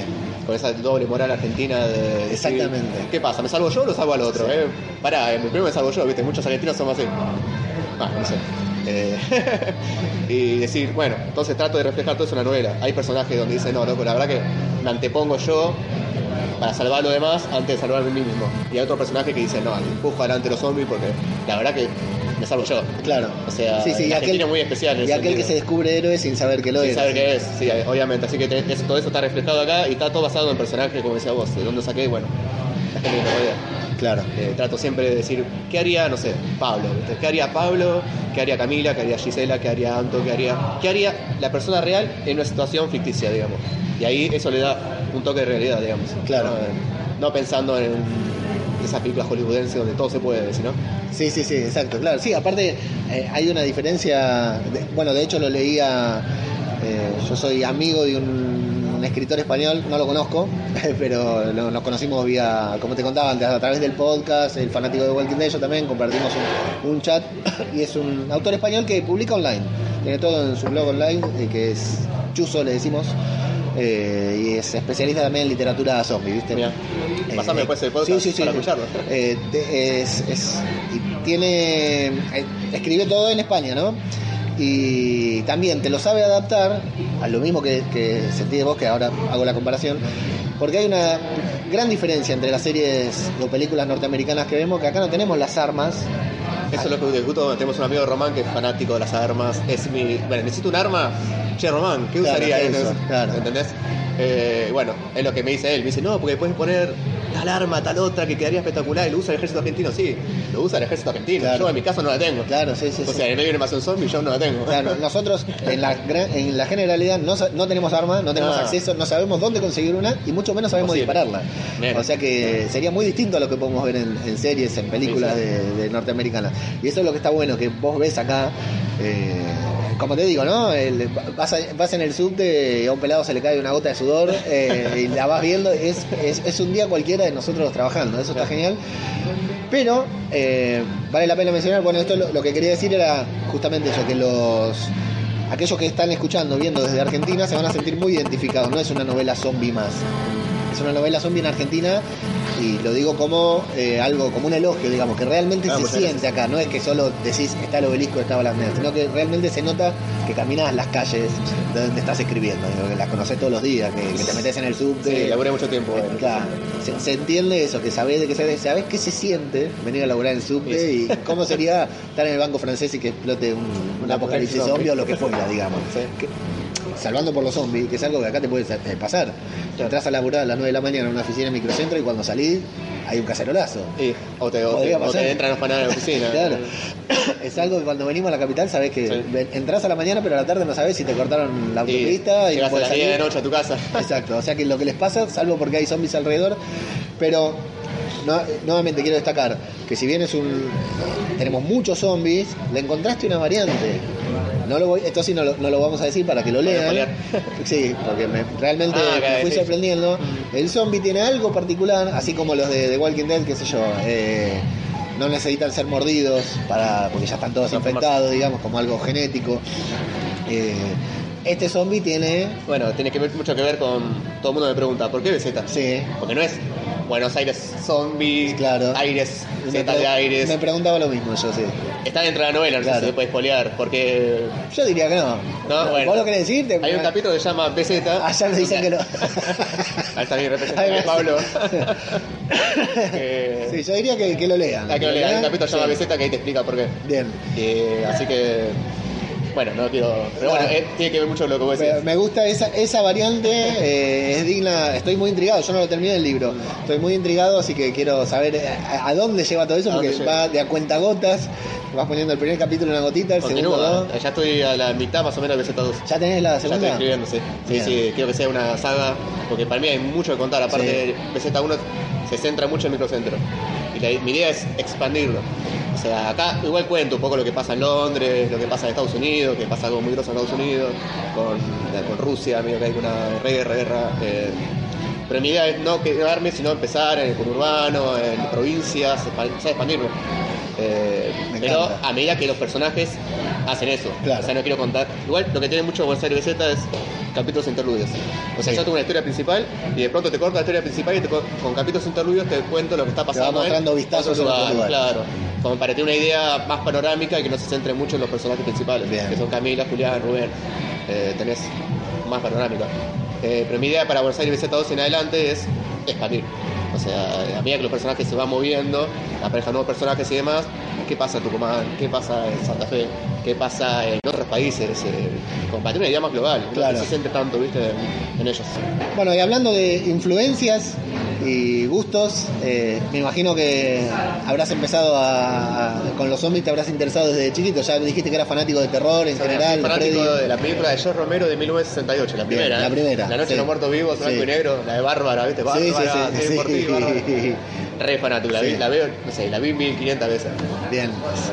Speaker 3: Con esa doble moral argentina de. decir,
Speaker 2: Exactamente.
Speaker 3: ¿Qué pasa? ¿Me salvo yo o lo salvo al otro?
Speaker 2: Sí.
Speaker 3: Eh, pará, eh, primero me salvo yo, ¿viste? Muchos argentinos somos así. Ah, no sé. Eh, y decir, bueno, entonces trato de reflejar todo eso en la novela. Hay personajes donde dicen, no, loco, la verdad que me antepongo yo para salvar a los demás antes de salvarme a mí mismo. Y hay otro personaje que dice, no, empujo adelante los zombies porque la verdad que yo.
Speaker 2: Claro.
Speaker 3: O sea,
Speaker 2: sí, sí, y
Speaker 3: el
Speaker 2: aquel,
Speaker 3: muy especial en
Speaker 2: y aquel que se descubre héroe sin saber que lo
Speaker 3: Sin
Speaker 2: es.
Speaker 3: saber qué es, sí, obviamente. Así que te- es- todo eso está reflejado acá y está todo basado en personajes, como decía vos, de dónde saqué, bueno, la gente que me rodea.
Speaker 2: Claro.
Speaker 3: Eh, trato siempre de decir, ¿qué haría, no sé, Pablo? ¿Qué haría Pablo? ¿Qué haría Camila? ¿Qué haría Gisela? ¿Qué haría Anto? ¿Qué haría, ¿Qué haría la persona real en una situación ficticia, digamos? Y ahí eso le da un toque de realidad, digamos.
Speaker 2: Claro.
Speaker 3: No, No pensando en esas películas hollywoodenses donde todo se puede ¿no?
Speaker 2: Sí, sí, sí, exacto, claro. Sí, aparte eh, hay una diferencia, bueno, de hecho lo leía, eh, yo soy amigo de un, escritor español, no lo conozco, pero nos conocimos vía, como te contaba antes, a través del podcast, el fanático de Walking Dead, yo también compartimos un, un chat, y es un autor español que publica online, tiene todo en su blog online, eh, que es Chuzo, le decimos. Eh, y es especialista también en literatura zombie, ¿viste?
Speaker 3: Mira,
Speaker 2: Eh,
Speaker 3: pasame después el podcast
Speaker 2: sí,
Speaker 3: para escucharlo.
Speaker 2: Eh, te- es, es- y tiene escribe todo en España, ¿no? Y también te lo sabe adaptar a lo mismo que, que sentí de vos, que ahora hago la comparación, porque hay una gran diferencia entre las series o películas norteamericanas que vemos, que acá no tenemos las armas.
Speaker 3: Eso es lo que discuto. Tenemos un amigo Román que es fanático de las armas. Es mi. Bueno, necesito un arma. Che, Román, ¿qué
Speaker 2: Claro,
Speaker 3: usaría eso?
Speaker 2: Claro.
Speaker 3: ¿Entendés? Eh, bueno, es lo que me dice él. Me dice, no, porque puedes poner tal arma, tal otra que quedaría espectacular y lo usa el ejército argentino. Sí, lo usa el ejército argentino.
Speaker 2: Claro.
Speaker 3: Yo en mi caso no la tengo.
Speaker 2: Claro, sí, sí.
Speaker 3: O
Speaker 2: sí.
Speaker 3: sea, en medio de una invasión zombie yo no la tengo.
Speaker 2: Claro, nosotros en la, en la generalidad no, no tenemos armas, no tenemos acceso, no sabemos dónde conseguir una y mucho menos sabemos dispararla.
Speaker 3: Bien.
Speaker 2: O sea que sería muy distinto a lo que podemos ver en, en series, en películas
Speaker 3: Sí, sí.
Speaker 2: De, de norteamericanas. Y eso es lo que está bueno, que vos ves acá, eh, como te digo, ¿no? Vas, en el subte y a un pelado se le cae una gota de sudor eh, y la vas viendo, es, un día cualquiera de nosotros trabajando, eso está genial. Pero eh, vale la pena mencionar, bueno, esto lo que quería decir era justamente eso, que los aquellos que están escuchando, viendo desde Argentina, se van a sentir muy identificados, no es una novela zombie más. Es una novela zombie en Argentina y lo digo como eh, algo, como un elogio, digamos, que realmente
Speaker 3: Ah,
Speaker 2: se
Speaker 3: muchas
Speaker 2: siente acá, no es que solo decís está el obelisco, está la Alameda, sino que realmente se nota que caminas las calles de donde estás escribiendo, digo, que las conoces todos los días, que, que te metes en el subte.
Speaker 3: Sí, laburé mucho tiempo. en-
Speaker 2: Claro, se, se entiende eso, que sabés de qué se sabés qué se siente venir a laburar en el subte y cómo sería estar en el banco francés y que explote un, un apocalipsis
Speaker 3: zombie.
Speaker 2: zombie o lo que fuera, digamos.
Speaker 3: Sí.
Speaker 2: Que- salvando por los zombies, que es algo que acá te puede eh, pasar. Entras a laburar a las 9 de la mañana en una oficina en microcentro y cuando salís hay un cacerolazo.
Speaker 3: O te, o te, o te entran los panados en la oficina.
Speaker 2: Claro. Es algo que cuando venimos a la capital sabés que
Speaker 3: Sí.
Speaker 2: entras a la mañana pero a la tarde no sabés si te cortaron la autopista y, no
Speaker 3: llegas a
Speaker 2: podés
Speaker 3: las 10 de
Speaker 2: salir.
Speaker 3: la noche a tu casa.
Speaker 2: Exacto, o sea que lo que les pasa, salvo porque hay zombies alrededor, pero no- nuevamente quiero destacar que si bien es un tenemos muchos zombies, le encontraste una variante. No lo voy, esto sí no lo, no lo vamos a decir para que lo lean. Sí, porque me- realmente
Speaker 3: Ah,
Speaker 2: me fui
Speaker 3: sí.
Speaker 2: sorprendiendo. El zombie tiene algo particular, así como los de The Walking Dead, qué sé yo. eh, no necesitan ser mordidos para porque ya están todos
Speaker 3: Transformarse.
Speaker 2: infectados, digamos, como algo genético. Eh, este zombie tiene
Speaker 3: Bueno, tiene que ver, mucho que ver con. Todo el mundo me pregunta, ¿por qué BZ?
Speaker 2: Sí.
Speaker 3: Porque no es Buenos Aires zombie,
Speaker 2: Claro.
Speaker 3: Aires,
Speaker 2: Me
Speaker 3: Z
Speaker 2: pre-
Speaker 3: de Aires.
Speaker 2: Me preguntaba lo mismo, yo sí.
Speaker 3: Está dentro de la novela, no
Speaker 2: Claro.
Speaker 3: sé si se puede spoilear, porque
Speaker 2: Yo diría que no.
Speaker 3: No, bueno.
Speaker 2: ¿Vos lo querés decir? Te-
Speaker 3: hay un capítulo que se llama BZ.
Speaker 2: Ah, ya me dicen que no.
Speaker 3: Ahí está mi representante. Pablo.
Speaker 2: Sí, yo diría que, que lo lean.
Speaker 3: Hay que leer, hay un capítulo que se llama
Speaker 2: Sí.
Speaker 3: BZ que ahí te explica por qué.
Speaker 2: Bien.
Speaker 3: Eh, así que. Bueno, no quiero. Pero bueno, eh, tiene que ver mucho con lo que vos decís.
Speaker 2: me gusta esa, esa variante, eh, es digna, estoy muy intrigado, yo no lo terminé el libro, estoy muy intrigado, así que quiero saber eh, a, a dónde lleva todo eso,
Speaker 3: ¿A
Speaker 2: porque va de a cuenta gotas, vas poniendo el primer capítulo en una gotita, el segundo
Speaker 3: Continúa.
Speaker 2: dos.
Speaker 3: Ya estoy a la mitad más o menos de BZ2.
Speaker 2: ¿Ya tenés la
Speaker 3: Ya estoy
Speaker 2: segunda?
Speaker 3: escribiendo, sí. Sí,
Speaker 2: Bien.
Speaker 3: sí, quiero que sea una saga, porque para mí hay mucho que contar. Aparte, BZ1 se centra mucho en microcentro. Y la- mi idea es expandirlo. O sea, acá igual cuento un poco lo que pasa en Londres, lo que pasa en Estados Unidos, que pasa algo muy grosso en Estados Unidos, con, con Rusia, medio que hay una guerra, guerra. eh, pero mi idea es no quedarme, sino empezar en el conurbano, en provincias, expan- o sea, expandirlo. Eh, pero a medida que los personajes hacen eso.
Speaker 2: Claro.
Speaker 3: O sea, no quiero contar. Igual lo que tiene mucho Buenos Aires BZ es capítulos interludios. O sea,
Speaker 2: Sí.
Speaker 3: yo tengo una historia principal y de pronto te corto la historia principal y te co- con capítulos interludios te cuento lo que está pasando. en
Speaker 2: mostrando vistazos en
Speaker 3: lugares. Claro. Como para tener una idea más panorámica y que no se centre mucho en los personajes principales.
Speaker 2: Bien.
Speaker 3: Que son Camila, Julián, Rubén. Eh, tenés más panorámica. Eh, pero mi idea para Buenos Aires BZ2 en adelante es expandir. O sea, a medida que los personajes se van moviendo, aparezcan nuevos personajes y demás, ¿qué pasa en Tucumán? ¿Qué pasa en Santa Fe? ¿Qué pasa en otros países? Eh, una idea más global.
Speaker 2: Claro.
Speaker 3: No se centre tanto, ¿viste? En, en ellos.
Speaker 2: Bueno, y hablando de influencias y gustos, eh, me imagino que habrás empezado a, a- con los zombies, te habrás interesado desde chiquito, ya dijiste que eras fanático de terror en general,
Speaker 3: fanático
Speaker 2: Freddy.
Speaker 3: de la película de George Romero de 1968, la
Speaker 2: Bien,
Speaker 3: primera.
Speaker 2: la
Speaker 3: ¿eh?
Speaker 2: primera,
Speaker 3: La Noche
Speaker 2: sí.
Speaker 3: de los Muertos Vivos, blanco
Speaker 2: Sí.
Speaker 3: y negro, la de Bárbara, ¿viste? Bárbara,
Speaker 2: sí, sí,
Speaker 3: sí, por ti,
Speaker 2: sí.
Speaker 3: Bárbara. Re fanático, la, vi- la veo, no sé, la vi 1500 veces.
Speaker 2: Bien.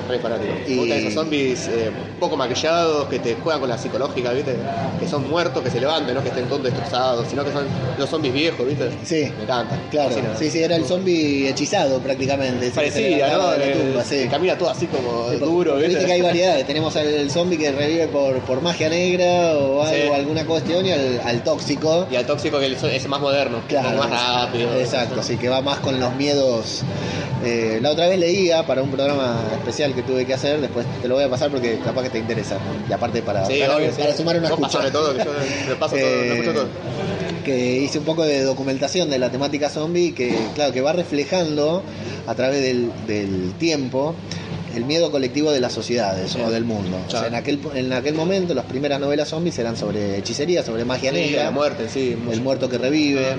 Speaker 3: Re fanático.
Speaker 2: Y-
Speaker 3: Me gustan esos zombies eh, poco maquillados, que te juegan con la psicológica, ¿viste? Que son muertos, que se levanten, no que estén todos destrozados, sino que son los zombies viejos, ¿viste?
Speaker 2: Sí.
Speaker 3: Me encanta.
Speaker 2: Claro,
Speaker 3: Fascina.
Speaker 2: sí, sí, era el zombie hechizado prácticamente. levantaba
Speaker 3: ¿no?
Speaker 2: de la tumba, sí.
Speaker 3: Camina todo así como
Speaker 2: Sí,
Speaker 3: duro, ¿viste?
Speaker 2: Viste que hay variedades. Tenemos al zombie que revive por, por magia negra o algo, alguna cuestión y al, al tóxico.
Speaker 3: Y al tóxico que es más moderno,
Speaker 2: Claro.
Speaker 3: más rápido.
Speaker 2: Exacto, sí, que va más con los miedos. Eh, la otra vez leía para un programa especial que tuve que hacer, después te lo voy a pasar porque capaz que te interesa. Y aparte para,
Speaker 3: Sí,
Speaker 2: para,
Speaker 3: obvio,
Speaker 2: para
Speaker 3: sí.
Speaker 2: sumar una escucha.
Speaker 3: todo, que yo me paso todo,
Speaker 2: Eh,
Speaker 3: escucho todo.
Speaker 2: que hice un poco de documentación de la temática zombie que claro que va reflejando a través del, del tiempo el miedo colectivo de las sociedades o del mundo. O sea, en aquel en aquel momento las primeras novelas zombies eran sobre hechicería, sobre magia
Speaker 3: Sí,
Speaker 2: negra,
Speaker 3: la muerte, sí. mucho.
Speaker 2: el muerto que revive,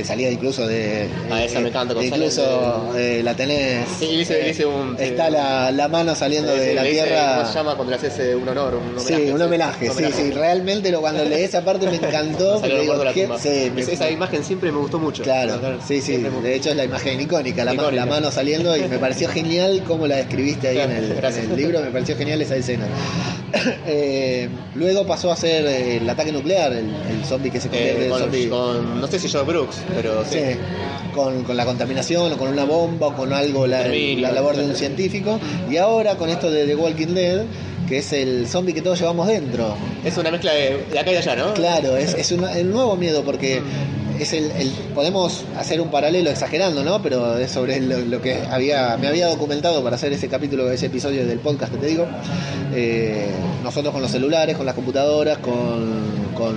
Speaker 2: que salía incluso de.
Speaker 3: Ah, esa
Speaker 2: eh,
Speaker 3: me encanta, con
Speaker 2: Incluso
Speaker 3: sale
Speaker 2: eh, la tenés.
Speaker 3: Sí, dice-
Speaker 2: eh,
Speaker 3: un-
Speaker 2: Está la, la mano saliendo de la tierra.
Speaker 3: ¿Cómo se llama cuando le haces eh, un honor? Un homenaje,
Speaker 2: Sí, un homenaje,
Speaker 3: Un
Speaker 2: sí,
Speaker 3: homenaje.
Speaker 2: sí. Realmente lo, cuando leí esa parte me encantó. Porque digo,
Speaker 3: de la.
Speaker 2: Sí, me-
Speaker 3: Esa- imagen siempre me gustó mucho.
Speaker 2: Claro, sí, sí.
Speaker 3: Me-
Speaker 2: De hecho es la imagen icónica, la,
Speaker 3: Icónica.
Speaker 2: la mano saliendo y me pareció genial cómo la describiste ahí en, el, en
Speaker 3: Gracias.
Speaker 2: el libro, me pareció genial esa escena. Luego pasó a ser el ataque nuclear, el, el zombie que se convierte en zombie.
Speaker 3: con- no sé si Joe Brooks, pero sí.
Speaker 2: Sí, con, con la contaminación o con una bomba o con algo, la, la labor de un científico. Y ahora con esto de The Walking Dead, que es el zombie que todos llevamos dentro.
Speaker 3: Es una mezcla de, de acá y allá, ¿no?
Speaker 2: Claro, es, es una- el nuevo miedo porque es el, el- podemos hacer un paralelo exagerando, ¿no? Pero es sobre lo, lo que había me había documentado para hacer ese capítulo, ese episodio del podcast que te digo. Eh, nosotros con los celulares, con las computadoras, con, con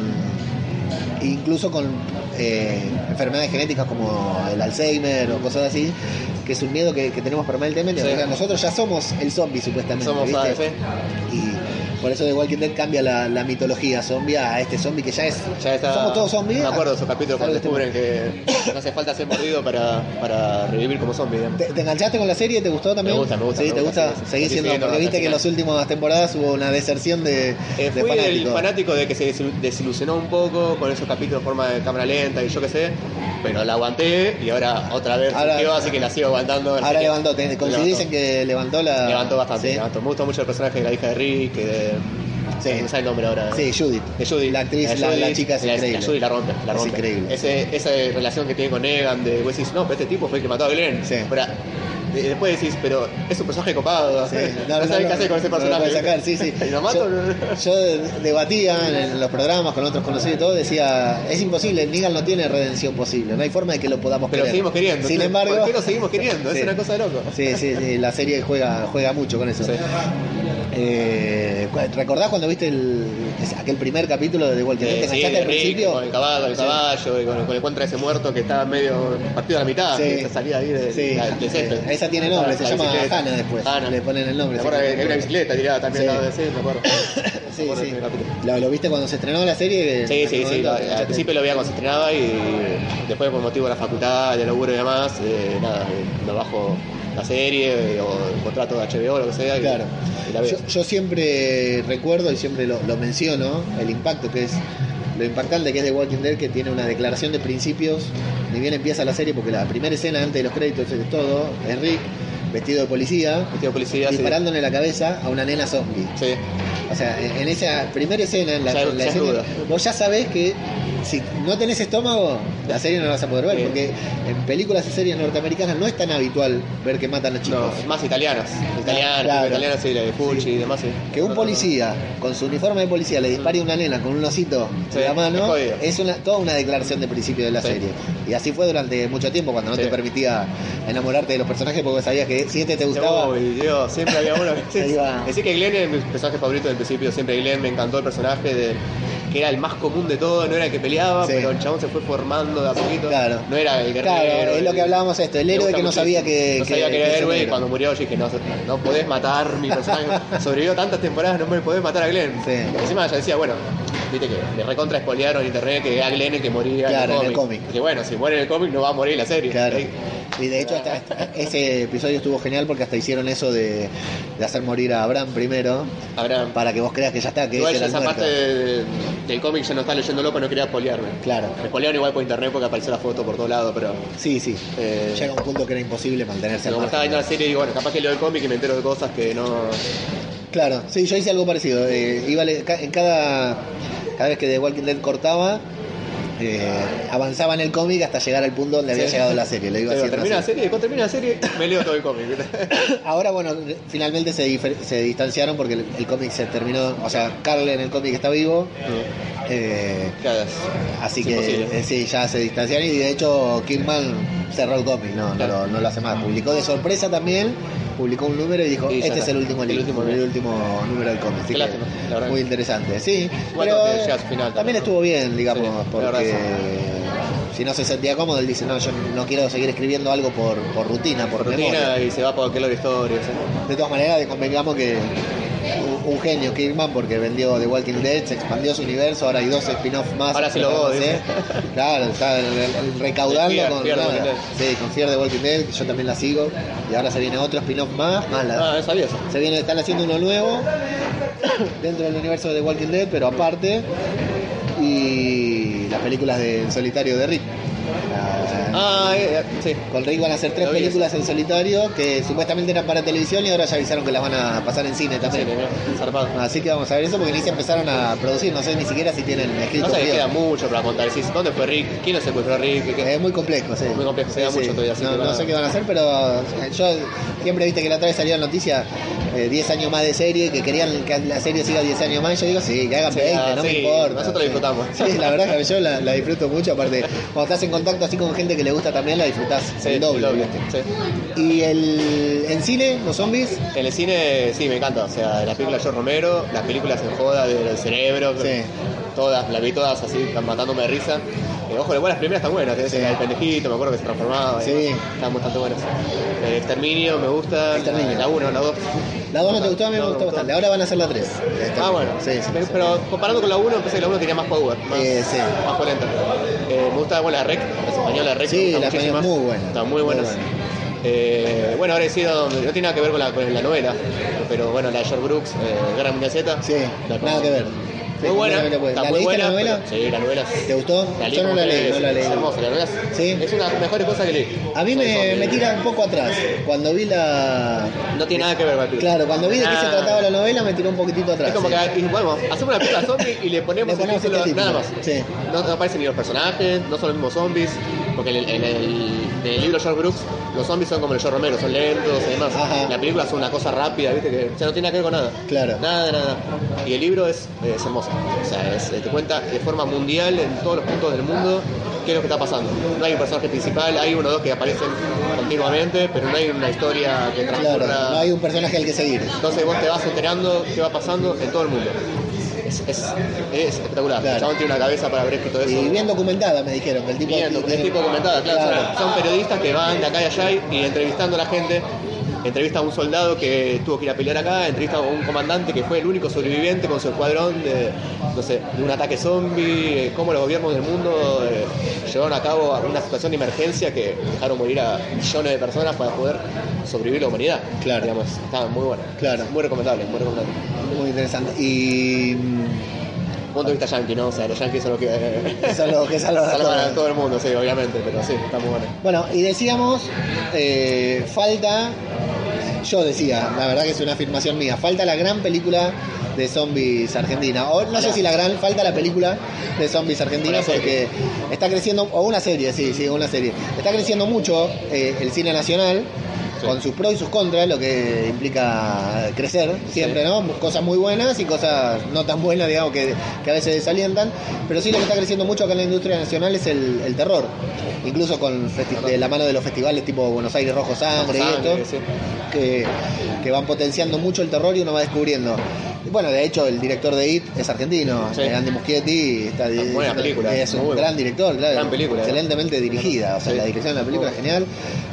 Speaker 2: incluso con eh, enfermedades genéticas como el Alzheimer o cosas así, que es un miedo que, que tenemos permanentemente.
Speaker 3: Sí.
Speaker 2: O sea, nosotros ya somos el zombie supuestamente.
Speaker 3: Somos
Speaker 2: ¿viste? Y por eso de Walking Dead cambia la, la mitología zombie a este zombie que ya es.
Speaker 3: Ya está,
Speaker 2: somos todos zombies.
Speaker 3: Me acuerdo esos capítulos cuando descubren que no hace falta ser mordido para, para revivir como zombie.
Speaker 2: ¿Te, te enganchaste con la serie? ¿Te gustó también?
Speaker 3: Me gusta, me gusta,
Speaker 2: Sí,
Speaker 3: me
Speaker 2: ¿te
Speaker 3: gusta,
Speaker 2: gusta?
Speaker 3: Estoy
Speaker 2: siendo, porque viste que en
Speaker 3: el
Speaker 2: las últimas temporadas hubo una deserción de,
Speaker 3: Eh,
Speaker 2: de
Speaker 3: fui el
Speaker 2: fanáticos.
Speaker 3: fanático de que se desil- desilusionó un poco con esos capítulos en forma de cámara lenta y yo qué sé, pero la aguanté y ahora otra vez
Speaker 2: Ahora-
Speaker 3: surgió, así que la sigo aguantando.
Speaker 2: Ahora levantó, ¿te- ¿coincidís en que levantó la.
Speaker 3: Levantó bastante,
Speaker 2: Sí,
Speaker 3: levantó. Me gusta mucho el personaje de la hija de Rick, que de...
Speaker 2: Sí.
Speaker 3: no sé el nombre ahora.
Speaker 2: Sí, Judith.
Speaker 3: De.
Speaker 2: La actriz, la, chica es
Speaker 3: la,
Speaker 2: increíble.
Speaker 3: La Judy la rompe, la
Speaker 2: Es
Speaker 3: rompe.
Speaker 2: increíble.
Speaker 3: Ese, esa relación que tiene con Negan, de vos decís, no, pero este tipo fue el que mató a Glenn.
Speaker 2: Sí.
Speaker 3: Pero, y después decís, pero es un personaje copado.
Speaker 2: Sí,
Speaker 3: No, sabes qué hacer con ese
Speaker 2: no
Speaker 3: personaje.
Speaker 2: sacar, sí, sí.
Speaker 3: ¿Y lo mato?
Speaker 2: Yo, yo debatía en los programas con otros conocidos y todo, decía, es imposible, Negan no tiene redención posible, no hay forma de que lo podamos
Speaker 3: Pero
Speaker 2: querer.
Speaker 3: seguimos queriendo.
Speaker 2: Sin embargo,
Speaker 3: ¿Por qué lo seguimos queriendo?
Speaker 2: Sí.
Speaker 3: Es una cosa de loco.
Speaker 2: Sí, sí, sí, la serie juega, juega mucho con eso.
Speaker 3: Sí.
Speaker 2: Eh, ¿Recordás cuando viste el, aquel primer capítulo de The Walking Dead?
Speaker 3: Eh,
Speaker 2: ¿Te
Speaker 3: sí,
Speaker 2: al principio?
Speaker 3: Con el caballo, el caballo, y con, con el contra ese muerto que estaba medio partido a la mitad.
Speaker 2: Sí.
Speaker 3: Esa salida ahí de.
Speaker 2: Eh, esa tiene nombre, se
Speaker 3: La
Speaker 2: llama. Hannah después.
Speaker 3: Hannah.
Speaker 2: Le ponen el nombre.
Speaker 3: Me acuerdo que una bicicleta tirada también
Speaker 2: Sí.
Speaker 3: al lado de ese, me acuerdo.
Speaker 2: Sí, sí. ¿Lo, lo viste cuando se estrenó la serie?
Speaker 3: Sí,
Speaker 2: ¿En
Speaker 3: sí, sí. lo- al principio lo veía cuando se estrenaba y después por motivo de la facultad, de laburo y demás, eh, nada, eh, me bajo la serie eh, o el contrato de HBO, lo que sea. y-
Speaker 2: Claro.
Speaker 3: y la veo.
Speaker 2: Yo, yo siempre recuerdo y siempre lo, lo menciono, el impacto que es, lo impactante que es de Walking Dead, que tiene una declaración de principios, ni bien empieza la serie, porque la primera escena antes de los créditos es todo, es Rick, vestido de policía,
Speaker 3: Vestido de policía, sí.
Speaker 2: disparándole la cabeza a una nena zombie.
Speaker 3: Sí.
Speaker 2: O sea, en esa primera escena, en la,
Speaker 3: Ya-
Speaker 2: en la
Speaker 3: ya es
Speaker 2: escena,
Speaker 3: duda.
Speaker 2: vos ya sabés que si no tenés estómago, la serie no la vas a poder ver,
Speaker 3: Sí.
Speaker 2: porque en películas y series norteamericanas no es tan habitual ver que matan a chicos.
Speaker 3: No, más italianas. Italianas,
Speaker 2: Claro.
Speaker 3: italianas, sí, la de Fulci y demás, sí.
Speaker 2: Que un policía con su uniforme de policía le dispare a una nena con un osito
Speaker 3: Sí,
Speaker 2: en la mano es una, toda una declaración de principio de la
Speaker 3: Sí.
Speaker 2: serie. Y así fue durante mucho tiempo cuando no
Speaker 3: Sí.
Speaker 2: te permitía enamorarte de los personajes porque sabías que si este te gustaba.
Speaker 3: Uy, Dios, siempre había uno que... Decir que Glenn es mi personaje favorito del principio, siempre Glenn, me encantó el personaje de que era el más común de todo, no era el que peleaba,
Speaker 2: Sí.
Speaker 3: pero el chabón se fue formando de a poquito.
Speaker 2: Claro.
Speaker 3: No era el guerrero.
Speaker 2: Claro, es lo que hablábamos esto, el héroe que no sabía que-
Speaker 3: No
Speaker 2: que-
Speaker 3: sabía que,
Speaker 2: que
Speaker 3: era héroe y cuando murió yo dije, no, no podés matar mi personaje. Sobrevivió tantas temporadas, no me podés matar a Glenn.
Speaker 2: Sí.
Speaker 3: Encima ya decía, bueno, viste que me recontra spoilearon en internet que era Glenn el que moría
Speaker 2: Claro, en el cómic.
Speaker 3: Dije, bueno, si muere en el cómic no va a morir en la serie.
Speaker 2: Claro. Y de hecho hasta- hasta- ese episodio estuvo genial porque hasta hicieron eso de, de hacer morir a Abraham primero
Speaker 3: Abraham.
Speaker 2: para que vos creas que ya está, que
Speaker 3: Igual
Speaker 2: ese era el
Speaker 3: esa
Speaker 2: muerto.
Speaker 3: parte de- del cómic ya no está leyéndolo, pero no quería spoilearme.
Speaker 2: Claro.
Speaker 3: Me igual por internet porque apareció la foto por todos lados, pero
Speaker 2: Sí, sí.
Speaker 3: Eh,
Speaker 2: Llega un punto que era imposible mantenerse
Speaker 3: como estaba viendo la serie, digo, bueno, capaz que leo el cómic y me entero de cosas que no.
Speaker 2: Claro, sí, yo hice algo parecido. Eh, iba en cada, cada vez que The Walking Dead cortaba, eh, avanzaba en el cómic hasta llegar al punto donde había
Speaker 3: Sí.
Speaker 2: llegado la serie. Iba
Speaker 3: Digo,
Speaker 2: haciendo
Speaker 3: termina la
Speaker 2: así.
Speaker 3: serie, cuando termina la serie, me leo todo el cómic.
Speaker 2: Ahora, bueno, finalmente se, se distanciaron porque el, el cómic se terminó. O sea, Carl en el cómic está vivo. eh,
Speaker 3: Claro,
Speaker 2: así
Speaker 3: es
Speaker 2: que eh, sí, ya se distanciaron y de hecho Kirkman cerró el cómic, no, no,
Speaker 3: Claro.
Speaker 2: lo, no lo hace más. Publicó de sorpresa también, publicó un número y dijo, este es el último
Speaker 3: El
Speaker 2: libro,
Speaker 3: último
Speaker 2: el último número del cómic. Así que
Speaker 3: la
Speaker 2: muy interesante, sí.
Speaker 3: Bueno,
Speaker 2: pero eh,
Speaker 3: final
Speaker 2: también estuvo bien, digamos,
Speaker 3: Sí,
Speaker 2: porque si no se sentía cómodo, él dice, no, yo no quiero seguir escribiendo algo por, por rutina, por,
Speaker 3: Por
Speaker 2: memoria.
Speaker 3: rutina y se va por aquel historia. ¿sí?
Speaker 2: De todas maneras, convengamos que un genio Kirkman porque vendió The Walking Dead, se expandió su universo, ahora hay dos spin-off más.
Speaker 3: Ahora sí lo.
Speaker 2: ¿eh? Claro, está recaudando
Speaker 3: Fear,
Speaker 2: con,
Speaker 3: Fear
Speaker 2: nada.
Speaker 3: Walking Dead.
Speaker 2: Sí, con Fear the Walking Dead, que yo también la sigo. Y ahora se viene otro spin-off más, más la-
Speaker 3: Ah, sabía eso.
Speaker 2: se viene, están haciendo uno nuevo dentro del universo de The Walking Dead, pero aparte. Y las películas de En solitario de Rick.
Speaker 3: Ah, eh, eh, sí.
Speaker 2: con Rick van a hacer tres
Speaker 3: Lo vi
Speaker 2: películas en solitario que supuestamente eran para televisión y ahora ya avisaron que las van a pasar en cine
Speaker 3: Sí,
Speaker 2: también.
Speaker 3: zarpado.
Speaker 2: Así que vamos a ver eso porque ni se empezaron a producir, no sé ni siquiera si tienen escrito
Speaker 3: No sé,
Speaker 2: guion.
Speaker 3: queda mucho para contar. Decís, ¿dónde fue Rick? ¿Quién lo secuestró a Rick? ¿Qué-
Speaker 2: Es muy complejo, sí.
Speaker 3: Muy complejo, queda mucho todavía, así
Speaker 2: No, no sé qué van a hacer, pero eh, yo siempre viste que la otra vez salió la noticia eh, 10 años más de serie, que querían que la serie siga 10 años más. Yo digo, sí, que hagan
Speaker 3: Sí,
Speaker 2: 20,
Speaker 3: ah,
Speaker 2: no
Speaker 3: sí,
Speaker 2: me importa.
Speaker 3: nosotros la disfrutamos.
Speaker 2: Sí, la verdad que yo la, la disfruto mucho. Aparte, cuando estás en contacto así con gente que le gusta también, la disfrutás
Speaker 3: Sí,
Speaker 2: el doble.
Speaker 3: doble,
Speaker 2: ¿viste?
Speaker 3: sí.
Speaker 2: Y el, en cine, los zombies,
Speaker 3: En el cine sí me encanta, o sea, la película de George Romero, las películas en joda del cerebro, todas, las vi todas así, matándome de risa. Eh, ojo, las primeras están buenas, tenés
Speaker 2: Sí.
Speaker 3: la del pendejito, me acuerdo que se transformaba, y
Speaker 2: Sí.
Speaker 3: demás, están bastante buenas. Eh, Exterminio me gusta,
Speaker 2: Exterminio.
Speaker 3: la 1, la 2.
Speaker 2: la 2 no te gustó, a mí me gustó
Speaker 3: me
Speaker 2: bastante. Ahora van a hacer la 3.
Speaker 3: Ah, bueno,
Speaker 2: Sí, sí.
Speaker 3: pero, pero comparando con la 1, pensé que la 1 tenía más power, más,
Speaker 2: Eh, sí.
Speaker 3: más polenta. Eh, me gusta bueno, la REC, la española REC,
Speaker 2: Sí,
Speaker 3: me
Speaker 2: la española muy buena.
Speaker 3: Están muy
Speaker 2: buena.
Speaker 3: Eh, bueno, ahora he sido, no tiene nada que ver con la, con la novela, pero bueno, la de George Brooks, eh, Guerra Mundial Z.
Speaker 2: Sí, nada que ver.
Speaker 3: Muy buena, está
Speaker 2: ¿La
Speaker 3: muy
Speaker 2: leíste
Speaker 3: buena,
Speaker 2: la novela?
Speaker 3: pero- sí, la novela.
Speaker 2: ¿Te gustó?
Speaker 3: La
Speaker 2: Yo no la leí,
Speaker 3: tres
Speaker 2: no la
Speaker 3: veces.
Speaker 2: leí.
Speaker 3: Es hermosa, la novela.
Speaker 2: Sí.
Speaker 3: Es una de las mejores cosas que leí.
Speaker 2: A mí me, me tira un poco atrás. Cuando vi la.
Speaker 3: No tiene nada que ver con.
Speaker 2: Claro, cuando vi de qué se
Speaker 3: Nada.
Speaker 2: trataba la novela, me tiró un poquitito atrás.
Speaker 3: Es como que, bueno, hacemos una película zombie y le ponemos,
Speaker 2: Le ponemos
Speaker 3: el título,
Speaker 2: este título.
Speaker 3: nada más.
Speaker 2: Sí.
Speaker 3: No, no aparecen ni los personajes, no son los mismos zombies, porque en el, en el- en el libro George Brooks los zombies son como el George Romero, son lentos y demás.
Speaker 2: Ajá.
Speaker 3: La película es una cosa rápida, ¿viste? Que o sea, no tiene nada que ver con nada.
Speaker 2: Claro.
Speaker 3: Nada, nada. Y el libro es, es hermoso. O sea, es- te cuenta de forma mundial en todos los puntos del mundo qué es lo que está pasando. No hay un personaje principal, hay uno o dos que aparecen continuamente, pero no hay una historia que transcurra.
Speaker 2: Claro, no hay un personaje al que seguir.
Speaker 3: Entonces vos te vas enterando qué va pasando en todo el mundo. Es, es, es espectacular.
Speaker 2: Claro.
Speaker 3: El chabón tiene una cabeza para haber escrito eso.
Speaker 2: Y bien documentada, me dijeron. Que el tipo,
Speaker 3: Bien,
Speaker 2: tiene-
Speaker 3: es documentada, claro.
Speaker 2: Claro.
Speaker 3: Son, son periodistas que van de acá y allá y, y entrevistando a la gente. Entrevista a un soldado que tuvo que ir a pelear acá, entrevista a un comandante que fue el único sobreviviente con su escuadrón de, no sé, de un ataque zombie, eh, cómo los gobiernos del mundo eh, llevaron a cabo una situación de emergencia que dejaron morir a millones de personas para poder sobrevivir la humanidad.
Speaker 2: Claro.
Speaker 3: Digamos, está muy bueno.
Speaker 2: Claro.
Speaker 3: Muy recomendable, muy recomendable.
Speaker 2: Muy interesante. Y. mm,
Speaker 3: Punto de vista yankee, ¿no? O sea, los yankees son los que
Speaker 2: Son los que salvan a
Speaker 3: todo el mundo, sí, obviamente, pero sí, está muy bueno.
Speaker 2: Bueno, y decíamos, eh, falta, yo decía, la verdad que es una afirmación mía, falta la gran película de zombies argentina. O no sé si la gran, falta la película de zombies argentina porque está creciendo, o una serie, sí, sí, una serie. Está creciendo mucho eh, el cine nacional.
Speaker 3: Sí.
Speaker 2: Con sus pros y sus contras, lo que implica crecer siempre,
Speaker 3: Sí.
Speaker 2: ¿no? Cosas muy buenas y cosas no tan buenas, digamos, que, que a veces desalientan. Pero sí lo que está creciendo mucho acá en la industria nacional es el, el terror. Incluso con de la mano de los festivales tipo Buenos Aires Rojo Sangre, y esto,
Speaker 3: sí.
Speaker 2: que, que van potenciando mucho el terror y uno va descubriendo. Bueno, de hecho, el director de IT es argentino,
Speaker 3: Sí.
Speaker 2: eh, Andy Muschietti, está,
Speaker 3: Buena película,
Speaker 2: es un gran director, claro,
Speaker 3: Gran película,
Speaker 2: excelentemente dirigida, o sea,
Speaker 3: Sí.
Speaker 2: la dirección de la película es genial.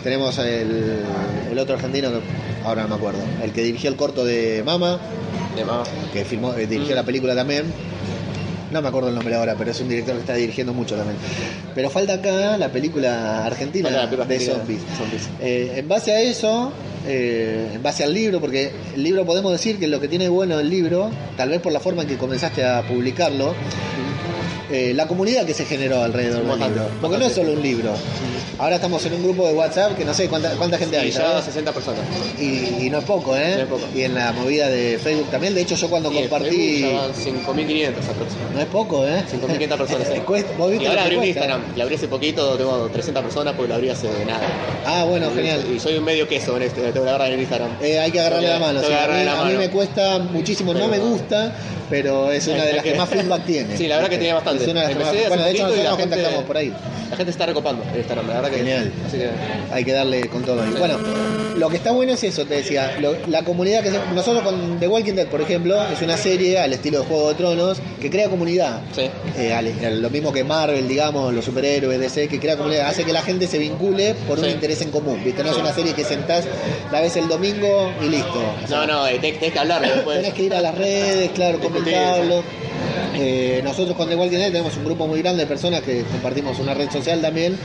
Speaker 2: Tenemos el, el otro argentino que ahora no me acuerdo, el que dirigió el corto de Mama,
Speaker 3: De más.
Speaker 2: que filmó, eh, dirigió
Speaker 3: Mm.
Speaker 2: la película también. No me acuerdo el nombre ahora, pero es un director que está dirigiendo mucho también. Pero falta acá la película argentina
Speaker 3: Falta la película
Speaker 2: de zombies.
Speaker 3: zombies.
Speaker 2: Eh, en base a eso, eh, en base al libro, porque el libro podemos decir que lo que tiene bueno el libro, tal vez por la forma en que comenzaste a publicarlo, eh, la comunidad que se generó alrededor del libro. Porque no es solo un libro. Ahora estamos en un grupo de WhatsApp que no sé cuánta, cuánta gente hay.
Speaker 3: Ya
Speaker 2: ¿sabes?
Speaker 3: 60 personas.
Speaker 2: Y, y no es poco, ¿eh?
Speaker 3: No es poco.
Speaker 2: Y en la movida de Facebook también. De hecho, yo cuando
Speaker 3: en
Speaker 2: compartí.
Speaker 3: Facebook ya van 5.500 aproximadamente.
Speaker 2: No es poco, ¿eh?
Speaker 3: 5.500 personas.
Speaker 2: Eh,
Speaker 3: sí.
Speaker 2: cuesta- vos viste
Speaker 3: y ahora
Speaker 2: lo
Speaker 3: abrí un
Speaker 2: cuesta.
Speaker 3: Instagram, la abrí hace poquito, tengo 300 personas porque la abrí hace nada.
Speaker 2: Ah, bueno,
Speaker 3: Y-
Speaker 2: genial.
Speaker 3: Y soy un medio queso en este, tengo que agarrar en Instagram.
Speaker 2: Eh, hay que agarrarle la mano. sí. a, mí, a me cuesta muchísimo, no me gusta, pero es una de las que más feedback tiene.
Speaker 3: Sí, la verdad que tiene bastante. Bastante.
Speaker 2: Es una de
Speaker 3: hace
Speaker 2: bueno, de hecho nosotros
Speaker 3: la gente-
Speaker 2: contactamos por ahí.
Speaker 3: La gente está recopando el Instagram, la verdad que.
Speaker 2: Genial.
Speaker 3: Así que.
Speaker 2: Hay que darle con todo. ahí. Bueno, lo que está bueno es eso, te decía. lo- la comunidad que se- nosotros con The Walking Dead, por ejemplo, es una serie al estilo de Juego de Tronos que crea comunidad.
Speaker 3: Sí.
Speaker 2: Eh, al- lo mismo que Marvel, digamos, los superhéroes, DC, que crea comunidad, hace que la gente se vincule por un
Speaker 3: Sí.
Speaker 2: interés en común. ¿viste? No es una serie que sentás, la ves el domingo y listo. O sea,
Speaker 3: No, no, eh, tenés, tenés que hablarlo después.
Speaker 2: Tenés que ir a las redes, claro, comentarlo. Eh, nosotros con The Walking Dead tenemos un grupo muy grande de personas que compartimos una red social también,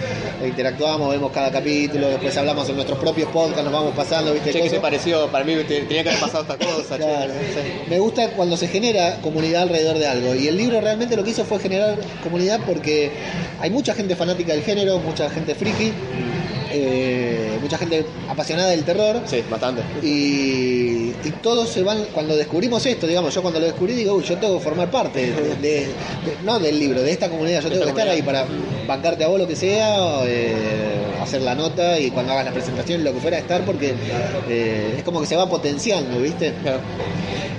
Speaker 2: e interactuamos, vemos cada capítulo, después hablamos en nuestros propios podcasts, nos vamos pasando, ¿viste?
Speaker 3: Che, ¿qué te pareció? Para mí te- tenía que haber pasado esta cosa. che.
Speaker 2: Claro.
Speaker 3: Sí.
Speaker 2: Me gusta cuando se genera comunidad alrededor de algo. Y el libro realmente lo que hizo fue generar comunidad porque hay mucha gente fanática del género, mucha gente friki, eh, mucha gente apasionada del terror.
Speaker 3: Sí, bastante.
Speaker 2: Y, y todos se van, cuando descubrimos esto, digamos, yo cuando lo descubrí digo, uy, yo tengo que formar parte, de, de- de- no del libro, de esta comunidad, yo tengo que
Speaker 3: esta
Speaker 2: estar ahí para bancarte a vos lo que sea, hacer la nota y cuando hagas la presentación, lo que fuera, estar, porque eh, es como que se va potenciando, ¿viste?
Speaker 3: Claro.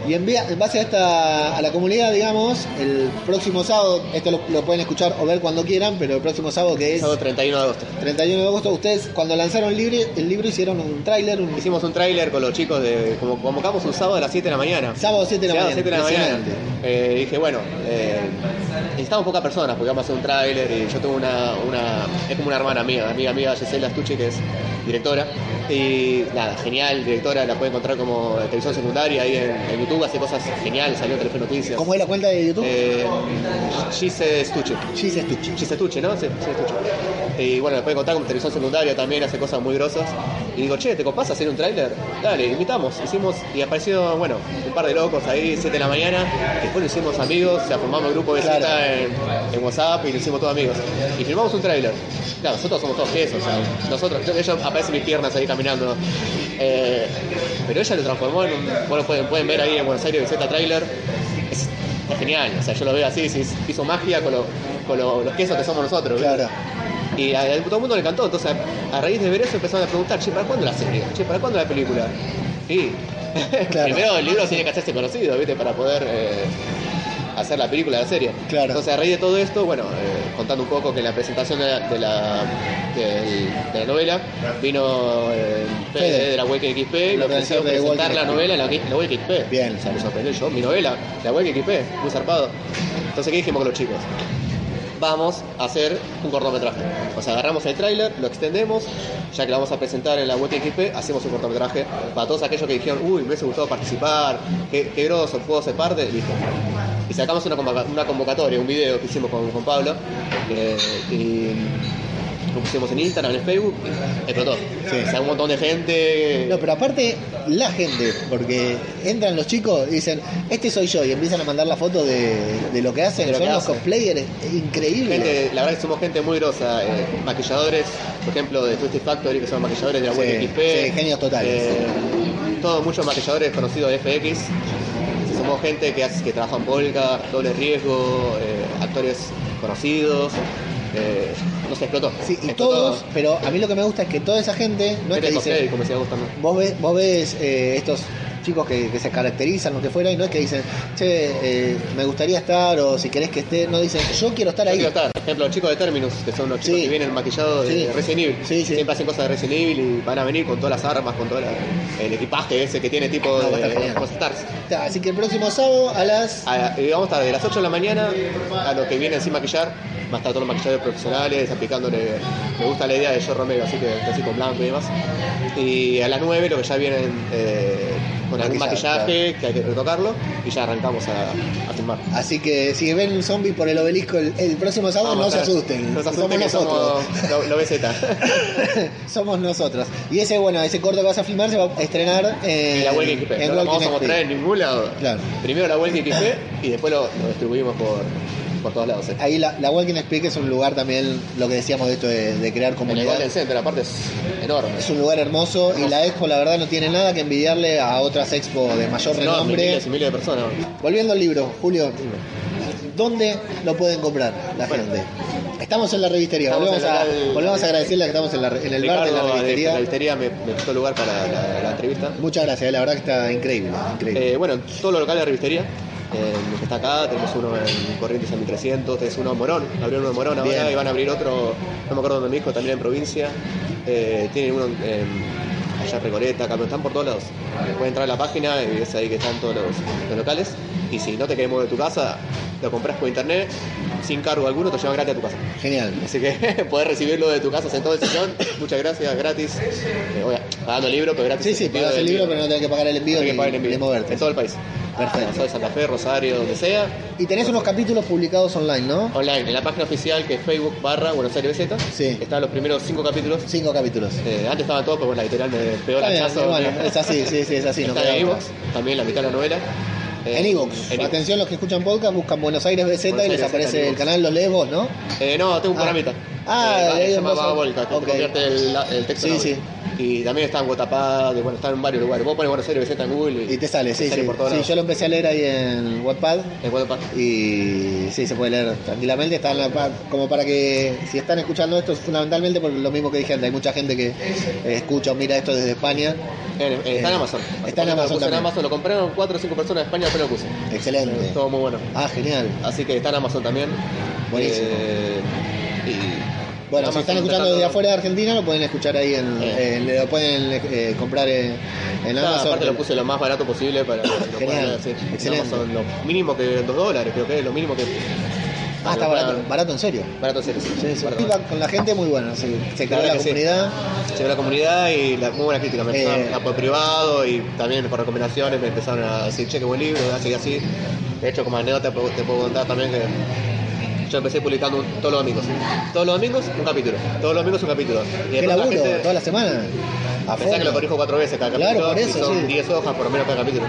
Speaker 2: Y en, en base a esta a la comunidad, digamos, el próximo sábado, esto lo, lo pueden escuchar o ver cuando quieran, pero el próximo sábado que es
Speaker 3: Sábado 31 de agosto.
Speaker 2: 31 de agosto, ustedes cuando lanzaron el libro, el libro hicieron un tráiler, un
Speaker 3: Hicimos un tráiler con los chicos de. Como convocamos un sábado a las 7 de la mañana.
Speaker 2: sábado 7 de la
Speaker 3: Sábado
Speaker 2: mañana.
Speaker 3: 7 de la mañana. Eh, dije, bueno, eh, necesitamos pocas personas porque vamos a hacer un tráiler y yo tengo una, una. Es como una hermana mía, amiga mía, Gisela Stucci, que es directora. Y nada, genial, directora, la puede encontrar como televisión secundaria ahí en, en YouTube, hace cosas geniales, salió en Telefe Noticias.
Speaker 2: ¿Cómo es la cuenta de YouTube?
Speaker 3: Eh, Gise Stucci.
Speaker 2: Gis Estucci.
Speaker 3: Gise Tucci, ¿no? Sí, Gise Tucci. Y bueno, después contar como televisión secundaria también, hace cosas muy grosas. Y digo, che, ¿te copás hacer un tráiler? Dale, invitamos. Hicimos, y apareció, bueno, un par de locos ahí, 7 de la mañana. Después lo hicimos amigos, o sea, formamos el grupo de
Speaker 2: Claro.
Speaker 3: cita en, en WhatsApp y lo hicimos todos amigos. Y filmamos un tráiler. Claro, nosotros somos todos quesos, o sea, nosotros, yo, ellos aparecen mis piernas ahí caminando. Eh, pero ella lo transformó en un, bueno, pueden, pueden ver ahí en Buenos Aires Z Trailer. Es, es genial, o sea, yo lo veo así, sí, hizo magia con, lo- con lo- los quesos que somos nosotros.
Speaker 2: Claro.
Speaker 3: Y a, a todo el mundo le encantó, entonces a, a raíz de ver eso empezaron a preguntar, che, ¿para cuándo la serie? Che, ¿para cuándo la película? Y
Speaker 2: Claro.
Speaker 3: primero el libro tiene que hacerse conocido, ¿viste? Para poder eh, hacer la película, la serie.
Speaker 2: Claro.
Speaker 3: Entonces a raíz de todo esto, bueno, eh, contando un poco que en la presentación de la, de la, de novela vino eh, Fede de la Wake XP y le ofreció
Speaker 2: de
Speaker 3: presentar la novela en la, la Wake XP.
Speaker 2: Bien.
Speaker 3: O sea, me sorprendió yo, mi novela, la Wake XP, muy zarpado. Entonces, ¿qué dijimos con los chicos? vamos a hacer un cortometraje. O sea, agarramos el tráiler, lo extendemos, ya que lo vamos a presentar en la web XP, hacemos un cortometraje para todos aquellos que dijeron, uy, me hubiese gustado participar, qué, qué groso, puedo ser parte, listo. Sacamos una, convoca- una convocatoria, un video que hicimos con, con Pablo, eh, y lo pusimos en Instagram, en Facebook, explotó.
Speaker 2: Sí.
Speaker 3: O sea, un montón de gente.
Speaker 2: No, pero aparte, la gente, porque entran los chicos y dicen, este soy yo, y empiezan a mandar la foto de, de lo que hacen.
Speaker 3: De lo
Speaker 2: Son
Speaker 3: que
Speaker 2: los cosplayers increíbles.
Speaker 3: Gente, la verdad que somos gente muy grosa, eh, maquilladores, por ejemplo, de Twisted Factory, que son maquilladores de la
Speaker 2: Sí,
Speaker 3: web XP.
Speaker 2: sí, genios totales.
Speaker 3: Eh, todos muchos maquilladores conocidos de FX. Somos gente que, hace, que trabaja en Polka, doble riesgo, eh, actores conocidos. eh, no se explotó.
Speaker 2: Sí, y
Speaker 3: Explotó.
Speaker 2: todos, pero a mí lo que me gusta es que toda esa gente no es que dice,
Speaker 3: como decía Gustavo.
Speaker 2: vos ves, vos ves eh, estos chicos que, que se caracterizan, lo que fuera, y no es que dicen, che, eh, me gustaría estar, o si querés que esté, no dicen, yo quiero estar
Speaker 3: Yo
Speaker 2: ahí.
Speaker 3: quiero estar. Por ejemplo, los chicos de Terminus, que son los chicos
Speaker 2: Sí.
Speaker 3: que vienen maquillados de
Speaker 2: Sí.
Speaker 3: Resident Evil.
Speaker 2: Sí.
Speaker 3: Siempre hacen cosas de Resident Evil y van a venir con todas las armas, con todo la- el equipaje ese que tiene tipo
Speaker 2: No,
Speaker 3: de.
Speaker 2: Así que el próximo sábado a las...
Speaker 3: A- vamos a estar de las 8 de la mañana a los que vienen sin maquillar. Va a estar todos los maquilladores profesionales aplicándole. Me gusta la idea de Joe Romero, así que así con blanco y demás. Y a las 9 lo que ya vienen eh, con algún maquillaje que hay que retocarlo y ya arrancamos a, a filmar.
Speaker 2: Así que si ven un zombie por el obelisco el, el próximo sábado,
Speaker 3: Vamos
Speaker 2: no se asusten.
Speaker 3: No se asusten
Speaker 2: somos
Speaker 3: que
Speaker 2: nosotros.
Speaker 3: somos lo, lo BZ.
Speaker 2: Somos nosotros. Y ese, bueno, ese corto que vas a filmar se va a estrenar en,
Speaker 3: Y la XP.
Speaker 2: en
Speaker 3: No lo vamos a mostrar en ningún lado.
Speaker 2: Claro.
Speaker 3: Primero la Welky XP y después lo, lo distribuimos por, por todos lados. eh.
Speaker 2: Ahí la, la Walking Speak es un lugar también, lo que decíamos de esto de, de crear
Speaker 3: el
Speaker 2: comunidad.
Speaker 3: Golden Center, aparte es enorme.
Speaker 2: Es un lugar hermoso y la expo la verdad no tiene nada que envidiarle a otras expo de mayor
Speaker 3: enorme,
Speaker 2: renombre.
Speaker 3: miles y miles de personas.
Speaker 2: Volviendo al libro, Julio, ¿dónde lo pueden comprar la
Speaker 3: Bueno.
Speaker 2: gente? Estamos en la revistería,
Speaker 3: Estamos
Speaker 2: volvemos,
Speaker 3: en el
Speaker 2: a, volvemos a agradecerle que estamos en, la- en el bar de la
Speaker 3: Ricardo,
Speaker 2: revistería.
Speaker 3: la revistería me, me lugar para la, la entrevista.
Speaker 2: Muchas gracias, la verdad que está increíble, increíble.
Speaker 3: Eh, bueno, en todos los locales de revistería. En- que está acá, tenemos uno en Corrientes a 1300, tenés uno en Morón, abrieron uno en Morón
Speaker 2: Bien.
Speaker 3: ahora y van a abrir otro, no me acuerdo dónde me dijo, también en provincia. Eh, tienen uno en allá en Recoleta, acá, pero están por todos lados. Puedes entrar a la página y ves ahí que están todos los, los locales. Y si no te querés mover de tu casa, lo compras por internet, sin cargo alguno, te llevan gratis a tu casa.
Speaker 2: Genial.
Speaker 3: Así que podés recibirlo de tu casa sentado en el sillón. Muchas gracias, gratis. Eh, obvia, pagando el libro, pero gratis.
Speaker 2: Sí, sí, pagas el libro, pero no tenés que pagar el envío
Speaker 3: Tenés
Speaker 2: ni,
Speaker 3: que pagar el envío.
Speaker 2: ni moverte.
Speaker 3: En todo el país.
Speaker 2: Perfecto.
Speaker 3: Soy de Santa Fe, Rosario, donde sea.
Speaker 2: Y tenés unos capítulos publicados online, ¿no?
Speaker 3: Online, en la página oficial que es Facebook barra Buenos Aires BZ.
Speaker 2: Sí.
Speaker 3: Están los primeros cinco capítulos.
Speaker 2: Cinco capítulos.
Speaker 3: Eh, antes estaban todos, pero bueno, la editorial me pegó
Speaker 2: bien,
Speaker 3: hachazo.
Speaker 2: bueno, es así, sí, sí, es así. No
Speaker 3: Está
Speaker 2: queda
Speaker 3: en también la mitad de la novela. Eh,
Speaker 2: En Evox.
Speaker 3: en
Speaker 2: Atención, los que escuchan podcast buscan Buenos Aires BZ
Speaker 3: Buenos
Speaker 2: y les
Speaker 3: Aires
Speaker 2: aparece el
Speaker 3: Evox.
Speaker 2: canal, los lees vos, ¿no?
Speaker 3: Eh, no, tengo un
Speaker 2: Ah.
Speaker 3: programita.
Speaker 2: Ah,
Speaker 3: eh,
Speaker 2: leí
Speaker 3: se llama. Volta, que
Speaker 2: Ok.
Speaker 3: te convierte el, el texto
Speaker 2: Sí,
Speaker 3: en audio.
Speaker 2: sí.
Speaker 3: Y también está en Guatapá, bueno, está en varios lugares. Vos pones Buenos Aires BZ en Google y,
Speaker 2: Y te sale, sí, sí.
Speaker 3: por todos
Speaker 2: Sí,
Speaker 3: lados.
Speaker 2: yo lo empecé a leer ahí en Wattpad
Speaker 3: En Guatapá.
Speaker 2: y sí, se puede leer tranquilamente. Está en la pa- como para que, si están escuchando esto, fundamentalmente por lo mismo que dije antes, hay mucha gente que escucha o mira esto desde España.
Speaker 3: En- en- está en
Speaker 2: Eh,
Speaker 3: Amazon.
Speaker 2: está en
Speaker 3: lo
Speaker 2: Amazon
Speaker 3: puse en. Amazon lo compraron 4 o 5 personas de España, después lo puse.
Speaker 2: Excelente.
Speaker 3: Todo muy bueno.
Speaker 2: Ah, genial.
Speaker 3: Así que está en Amazon también.
Speaker 2: Buenísimo.
Speaker 3: Eh, y
Speaker 2: Bueno, si
Speaker 3: Amazon
Speaker 2: están escuchando desde afuera de Argentina, lo pueden escuchar ahí en,
Speaker 3: Eh.
Speaker 2: en- lo pueden eh, comprar en, en Amazon.
Speaker 3: aparte lo puse lo más barato posible para que lo
Speaker 2: Genial.
Speaker 3: puedan leer, sí. En
Speaker 2: Excelente.
Speaker 3: Amazon, lo mínimo que 2 dólares, creo que es lo mínimo que.
Speaker 2: Ah, está barato, barato en serio.
Speaker 3: Barato serio, sí.
Speaker 2: Sí, sí.
Speaker 3: Barato,
Speaker 2: Feedback con la gente muy bueno. Se, se creó la
Speaker 3: sí.
Speaker 2: comunidad.
Speaker 3: Llegó la comunidad y la, muy buena crítica. Me
Speaker 2: Eh.
Speaker 3: empezaron a por privado y también por recomendaciones me empezaron a decir, che, qué buen libro, así y así. De hecho, como anécdota te puedo, te puedo contar también que yo empecé publicando un- todos los domingos. Todos los domingos un capítulo. Todos los domingos un capítulo. Y
Speaker 2: ¿Qué
Speaker 3: la
Speaker 2: laburo?
Speaker 3: gente-
Speaker 2: ¿Toda la semana? A
Speaker 3: Pensá que lo corrijo cuatro veces cada
Speaker 2: Claro,
Speaker 3: capítulo.
Speaker 2: por eso,
Speaker 3: y son
Speaker 2: sí.
Speaker 3: 10 hojas por lo menos cada capítulo.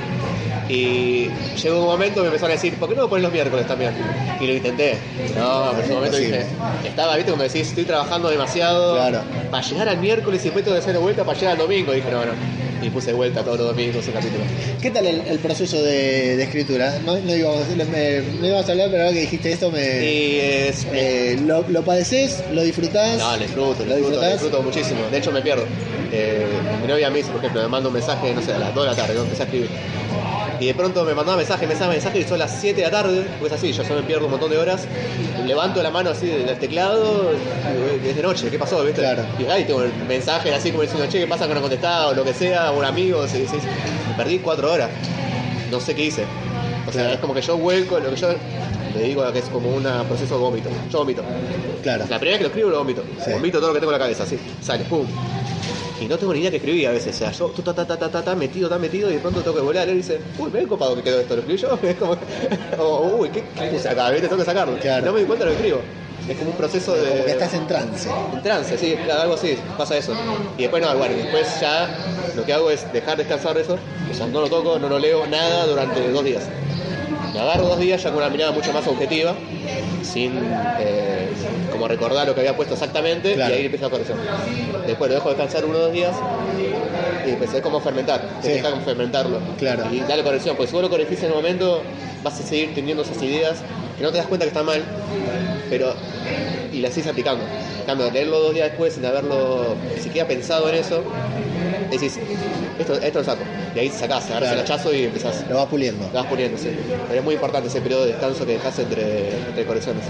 Speaker 3: Y llegó un momento y me empezaron a decir, ¿por qué no lo pones los miércoles también? Y lo intenté. No, en ese momento dije, estaba, viste, como decís, estoy trabajando demasiado
Speaker 2: Claro.
Speaker 3: para llegar al miércoles y después tengo que hacer de vuelta para llegar al domingo. Y dije, no, no. Y puse de vuelta todos los domingos el capítulo.
Speaker 2: ¿Qué tal el, el proceso de, de escritura? No, no, íbamos, me- no íbamos a hablar, pero ahora que dijiste esto, me,
Speaker 3: es.
Speaker 2: eh, lo, lo padeces, lo disfrutás.
Speaker 3: No, lo disfruto,
Speaker 2: ¿Lo
Speaker 3: disfruto, lo disfruto muchísimo. De hecho, me pierdo. Eh, mi novia me dice, por ejemplo, me manda un mensaje, no sé, a las 2 de la tarde, yo empecé a escribir. Y de pronto me mandaba mensaje, mensaje, mensaje, y son las 7 de la tarde, porque es así, yo solo me pierdo un montón de horas. Levanto la mano así del teclado, y es de noche, ¿qué pasó? ¿Viste?
Speaker 2: Claro.
Speaker 3: Y ahí tengo mensajes así como diciendo, che, ¿qué pasa que no contestaba? O lo que sea, o un amigo, dice, me perdí 4 horas. No sé qué hice. O sea,
Speaker 2: Claro.
Speaker 3: es como que yo vuelco, lo que yo le digo que es como un proceso de vómito. Yo vomito.
Speaker 2: Claro.
Speaker 3: La primera vez que lo escribo lo vomito.
Speaker 2: Sí.
Speaker 3: Vomito todo lo que tengo en la cabeza, así. Sale, pum. Y no tengo ni idea que escribí a veces. O sea, yo ta, ta, ta, ta, ta, ta, metido, metido, y de pronto tengo que volar. Él dice, uy, me he copado que quedó esto. Lo escribí yo. Es como, o, uy, ¿qué, qué puse acá? ¿Viste? Tengo que sacarlo.
Speaker 2: Claro.
Speaker 3: No me di cuenta lo que escribo. Es como un proceso de.
Speaker 2: Como que estás en trance.
Speaker 3: En trance, sí, algo así, pasa eso. Y después no, bueno, después ya lo que hago es dejar descansar eso, o sea, no lo toco, no lo leo, nada durante dos días. Me agarro dos días ya con una mirada mucho más objetiva, sin eh, como recordar lo que había puesto exactamente,
Speaker 2: Claro.
Speaker 3: y ahí empiezo la corrección. Después lo dejo descansar uno o dos días y empecé como fermentar,
Speaker 2: Sí.
Speaker 3: deja como fermentarlo.
Speaker 2: Claro.
Speaker 3: Y darle corrección, porque si vos lo corregís en el momento, vas a seguir teniendo esas ideas que no te das cuenta que están mal, pero y las sigues aplicando. En cambio, leerlo dos días después sin haberlo ni siquiera pensado en eso, decís, esto, esto lo saco. Y ahí sacás, agarras el hachazo y empezás.
Speaker 2: Lo vas puliendo.
Speaker 3: Lo vas poniendo, sí. Pero es muy importante ese periodo de descanso que dejas entre, entre correcciones.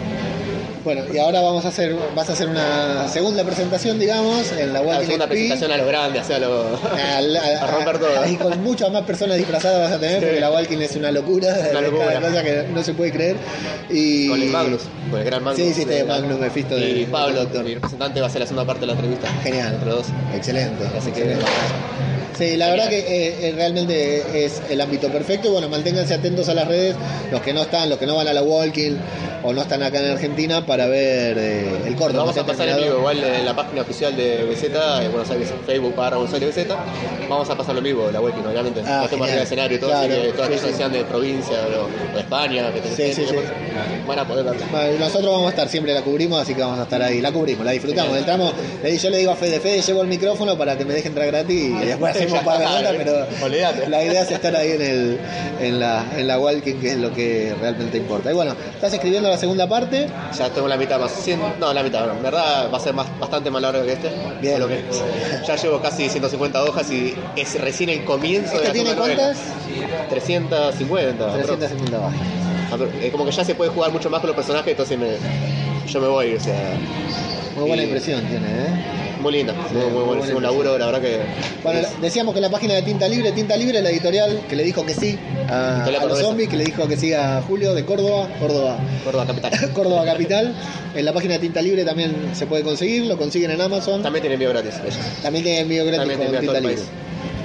Speaker 2: Bueno, y ahora vamos a hacer, vas a hacer una segunda presentación, digamos, en la
Speaker 3: segunda
Speaker 2: XP.
Speaker 3: presentación a los grandes, hacia los.
Speaker 2: Al- a,
Speaker 3: a romper todo.
Speaker 2: Y con muchas más personas disfrazadas vas a tener,
Speaker 3: Sí.
Speaker 2: porque la Walking es una locura,
Speaker 3: Una locura.
Speaker 2: cada cosa que no se puede creer. Y...
Speaker 3: Con el Magnus, con el gran Magnus.
Speaker 2: Sí, sí, este
Speaker 3: eh,
Speaker 2: Magnus Mephisto de-
Speaker 3: Y Pablo,
Speaker 2: de-
Speaker 3: mi representante, va a ser la segunda parte de la entrevista.
Speaker 2: Genial.
Speaker 3: Entre dos.
Speaker 2: Excelente.
Speaker 3: Así que
Speaker 2: excelente. Sí, la verdad que eh, eh, realmente es el ámbito perfecto. Y bueno, manténganse atentos a las redes, los que no están, los que no van a la Walking o no están acá en Argentina para ver eh, el corto.
Speaker 3: Vamos a pasar en vivo, igual en la página oficial de BZ, en Buenos Aires, Facebook para Buenos Aires BZ, vamos a pasarlo en vivo, la webkin, obviamente.
Speaker 2: Ah,
Speaker 3: no arriba de escenario y todo,
Speaker 2: Claro,
Speaker 3: así que todas
Speaker 2: sí,
Speaker 3: las que
Speaker 2: sí.
Speaker 3: sean de provincia o, de España, que
Speaker 2: Sí, sí, sí.
Speaker 3: van a poder verla.
Speaker 2: Bueno, Nosotros vamos a estar, siempre la cubrimos, así que vamos a estar ahí. La cubrimos, la disfrutamos. Entramos, yo le digo a Fede, Fede, llevo el micrófono para que me deje entrar gratis y después hacemos un par de
Speaker 3: ya está,
Speaker 2: notas, pero
Speaker 3: olvídate.
Speaker 2: la idea es estar ahí en, el, en, la, en la Walking, que es lo que realmente importa. Y bueno, estás escribiendo la segunda parte.
Speaker 3: Ya tengo la mitad más. no, la mitad, no. En verdad va a ser más, bastante más largo que este.
Speaker 2: Bien.
Speaker 3: Solo que ya llevo casi 150 hojas y es recién el comienzo de
Speaker 2: ¿Este
Speaker 3: la
Speaker 2: tiene cuántas?
Speaker 3: 350.
Speaker 2: 350 bajas.
Speaker 3: aprox. Es como que ya se puede jugar mucho más con los personajes, entonces me, yo me voy, o sea.
Speaker 2: Muy buena
Speaker 3: y-
Speaker 2: impresión tiene, ¿eh?
Speaker 3: Muy linda, muy, muy,
Speaker 2: muy
Speaker 3: bueno. un laburo, la verdad que.
Speaker 2: Bueno,
Speaker 3: es-
Speaker 2: decíamos que la página de Tinta Libre, Tinta Libre, la editorial que le dijo que sí a, a los zombies, que le dijo que sí a Julio de Córdoba, Córdoba,
Speaker 3: Córdoba Capital.
Speaker 2: Córdoba Capital. En la página de Tinta Libre también se puede conseguir, lo consiguen en Amazon.
Speaker 3: También tiene envío gratis. ellos.
Speaker 2: También tiene envío gratis
Speaker 3: También
Speaker 2: con Tinta Libre.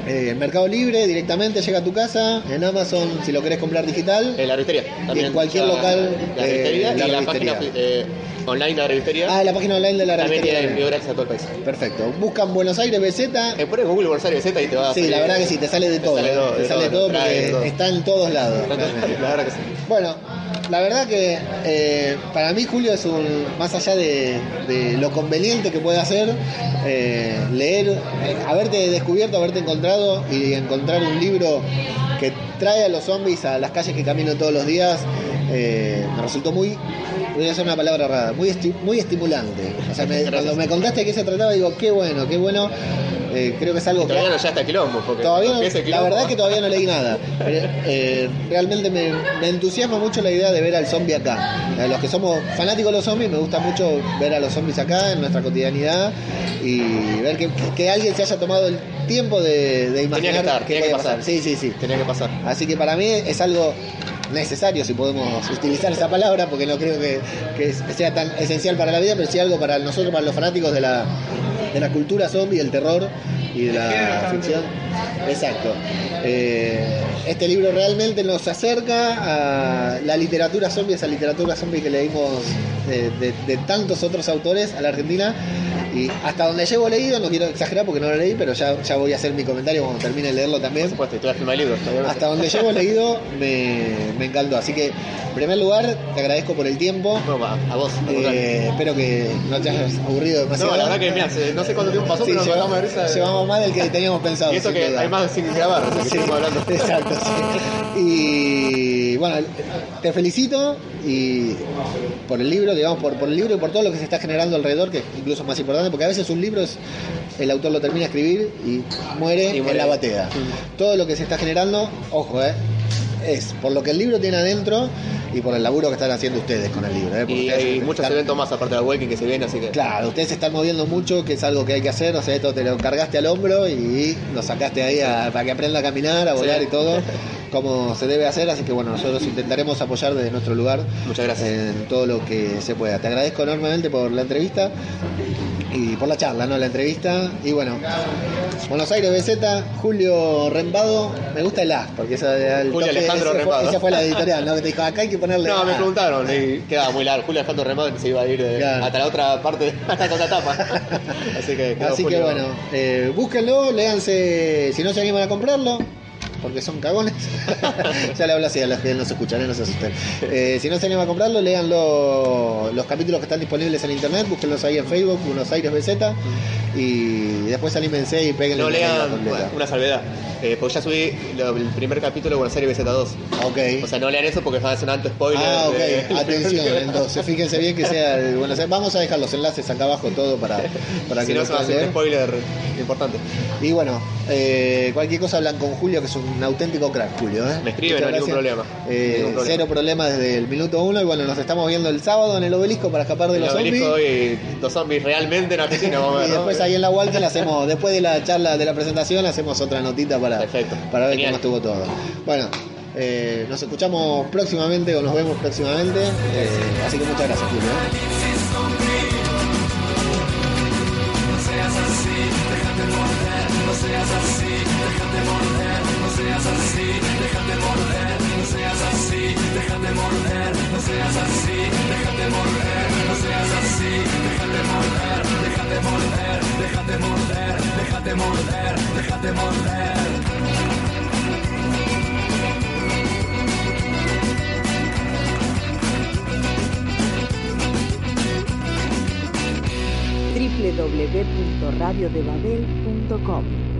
Speaker 2: Eh, en Mercado Libre directamente llega a tu casa, en Amazon si lo querés comprar digital.
Speaker 3: En la revistería. También
Speaker 2: en cualquier local,
Speaker 3: La
Speaker 2: eh,
Speaker 3: revistería
Speaker 2: la
Speaker 3: y la
Speaker 2: revistería.
Speaker 3: página eh, online de la revistería.
Speaker 2: Ah, la página online de la
Speaker 3: también tiene
Speaker 2: revistería.
Speaker 3: gratis a todo el país.
Speaker 2: Perfecto. Buscan Buenos Aires BZ.
Speaker 3: Eh, pones Google Borsario Z y te va a
Speaker 2: Sí, la verdad que sí, te sale de
Speaker 3: te
Speaker 2: todo.
Speaker 3: sale todo,
Speaker 2: te
Speaker 3: de
Speaker 2: sale
Speaker 3: todo,
Speaker 2: porque
Speaker 3: de
Speaker 2: está en todos lados.
Speaker 3: La verdad que sí.
Speaker 2: Bueno, la verdad que eh, para mí Julio es un, más allá de, lo conveniente que puede hacer, eh, leer, eh, haberte descubierto, haberte encontrado y encontrar un libro que trae a los zombies a las calles que camino todos los días, me resultó muy, voy a hacer una palabra rara, muy, esti- muy estimulante. O sea, me- cuando me contaste de qué se trataba, digo, qué bueno, qué bueno. Eh, creo que es algo que...
Speaker 3: Todavía no ya está quilombo. Porque
Speaker 2: Todavía no- la verdad es que todavía no leí nada. Pero, eh, realmente me, me entusiasma mucho la idea de ver al zombie acá. A los que somos fanáticos de los zombies, me gusta mucho ver a los zombies acá en nuestra cotidianidad y ver que, que alguien se haya tomado el tiempo de, de imaginar
Speaker 3: que estar,
Speaker 2: qué
Speaker 3: tenía que pasar.
Speaker 2: Sí, sí, sí.
Speaker 3: Tenía que pasar.
Speaker 2: Así que para mí es algo necesario, si podemos utilizar esa palabra, porque no creo que, que sea tan esencial para la vida, pero sí algo para nosotros, para los fanáticos de la, de la cultura zombie, del terror y de la ficción. Exacto. Eh, este libro realmente nos acerca a la literatura zombie, esa literatura zombie que leímos de, de- de tantos otros autores a la Argentina. Y hasta donde llevo leído, no quiero exagerar porque no lo leí, pero ya, ya voy a hacer mi comentario cuando termine de leerlo también.
Speaker 3: Por supuesto, y te voy a firmar el libro.
Speaker 2: Hasta donde llevo leído me, me encantó. Así que, en primer lugar, te agradezco por el tiempo.
Speaker 3: No, a vos.
Speaker 2: Eh, espero que no te hayas aburrido demasiado.
Speaker 3: No, la verdad que, mira, no sé cuánto tiempo pasó,
Speaker 2: Sí,
Speaker 3: pero nos
Speaker 2: llevamos,
Speaker 3: de
Speaker 2: llevamos más del que teníamos pensado.
Speaker 3: Y eso que
Speaker 2: duda.
Speaker 3: hay más sin grabar, así que
Speaker 2: Sí,
Speaker 3: seguimos hablando.
Speaker 2: Exacto, sí. Y bueno, te felicito y por el libro, digamos, por, por el libro y por todo lo que se está generando alrededor, que es incluso más importante, porque a veces un libro es, el autor lo termina de escribir y muere,
Speaker 3: Y muere.
Speaker 2: en la batea. Todo lo que se está generando, ojo, eh, es por lo que el libro tiene adentro y por el laburo que están haciendo ustedes con el libro. eh,
Speaker 3: Y hay muchos
Speaker 2: están-
Speaker 3: eventos más aparte de la Waking que se vienen, así que.
Speaker 2: Claro, ustedes se están moviendo mucho, que es algo que hay que hacer, o sea, esto te lo cargaste al hombro y lo sacaste ahí a- para que aprenda a caminar, a volar
Speaker 3: Sí.
Speaker 2: y todo, como se debe hacer, así que bueno, nosotros intentaremos apoyar desde nuestro lugar
Speaker 3: Muchas gracias.
Speaker 2: en todo lo que se pueda. Te agradezco enormemente por la entrevista y por la charla, ¿no? La entrevista. Y bueno, Buenos Aires BZ, Julio Rembado, me gusta el A, porque esa el
Speaker 3: Julio
Speaker 2: toque-
Speaker 3: Alejandro
Speaker 2: ese fue-
Speaker 3: Rembado.
Speaker 2: esa fue la editorial, ¿no? Que te dijo, acá hay que ponerle
Speaker 3: No, me preguntaron y quedaba muy largo. Julio Alejandro que se iba a ir de-
Speaker 2: Claro.
Speaker 3: hasta la otra parte, hasta la otra etapa. Así que,
Speaker 2: Así que bueno, eh, búsquenlo, léanse, si no se animan a comprarlo, porque son cagones. ya le hablo así a los que no se escuchan, no se asusten. Eh, si no se animan a comprarlo, leanlo los capítulos que están disponibles en internet, búsquenlos ahí en Facebook, Buenos Aires BZ, y después anímense y peguen
Speaker 3: No lean una salvedad, eh, porque ya subí lo- el primer capítulo de Buenos Aires BZ2.
Speaker 2: Ok.
Speaker 3: O sea, no lean eso porque van a hacer un alto spoiler.
Speaker 2: Ah, ok,
Speaker 3: de-
Speaker 2: atención, entonces fíjense bien que sea el Buenos Aires. Vamos a dejar los enlaces acá abajo todo para, para
Speaker 3: si
Speaker 2: que
Speaker 3: no, se va a hacer un spoiler importante.
Speaker 2: Y bueno, eh, cualquier cosa hablan con Julio, que es un auténtico crack, Julio. ¿eh?
Speaker 3: Me escriben,
Speaker 2: Muchas
Speaker 3: no hay ningún problema.
Speaker 2: Eh,
Speaker 3: Ningún problema.
Speaker 2: Cero problema desde el minuto uno. Y bueno, nos estamos viendo el sábado en el obelisco para escapar de
Speaker 3: El
Speaker 2: los zombies.
Speaker 3: obelisco y los zombies realmente en Argentina, vamos a ver.
Speaker 2: Y
Speaker 3: ¿no?
Speaker 2: después ahí en la Walter hacemos, después de la charla de la presentación, hacemos otra notita para,
Speaker 3: Perfecto.
Speaker 2: para ver
Speaker 3: Genial.
Speaker 2: cómo estuvo todo. Bueno, eh, nos escuchamos próximamente o nos vemos próximamente. eh, así que muchas gracias, Julio.
Speaker 4: www.radiodebabel.com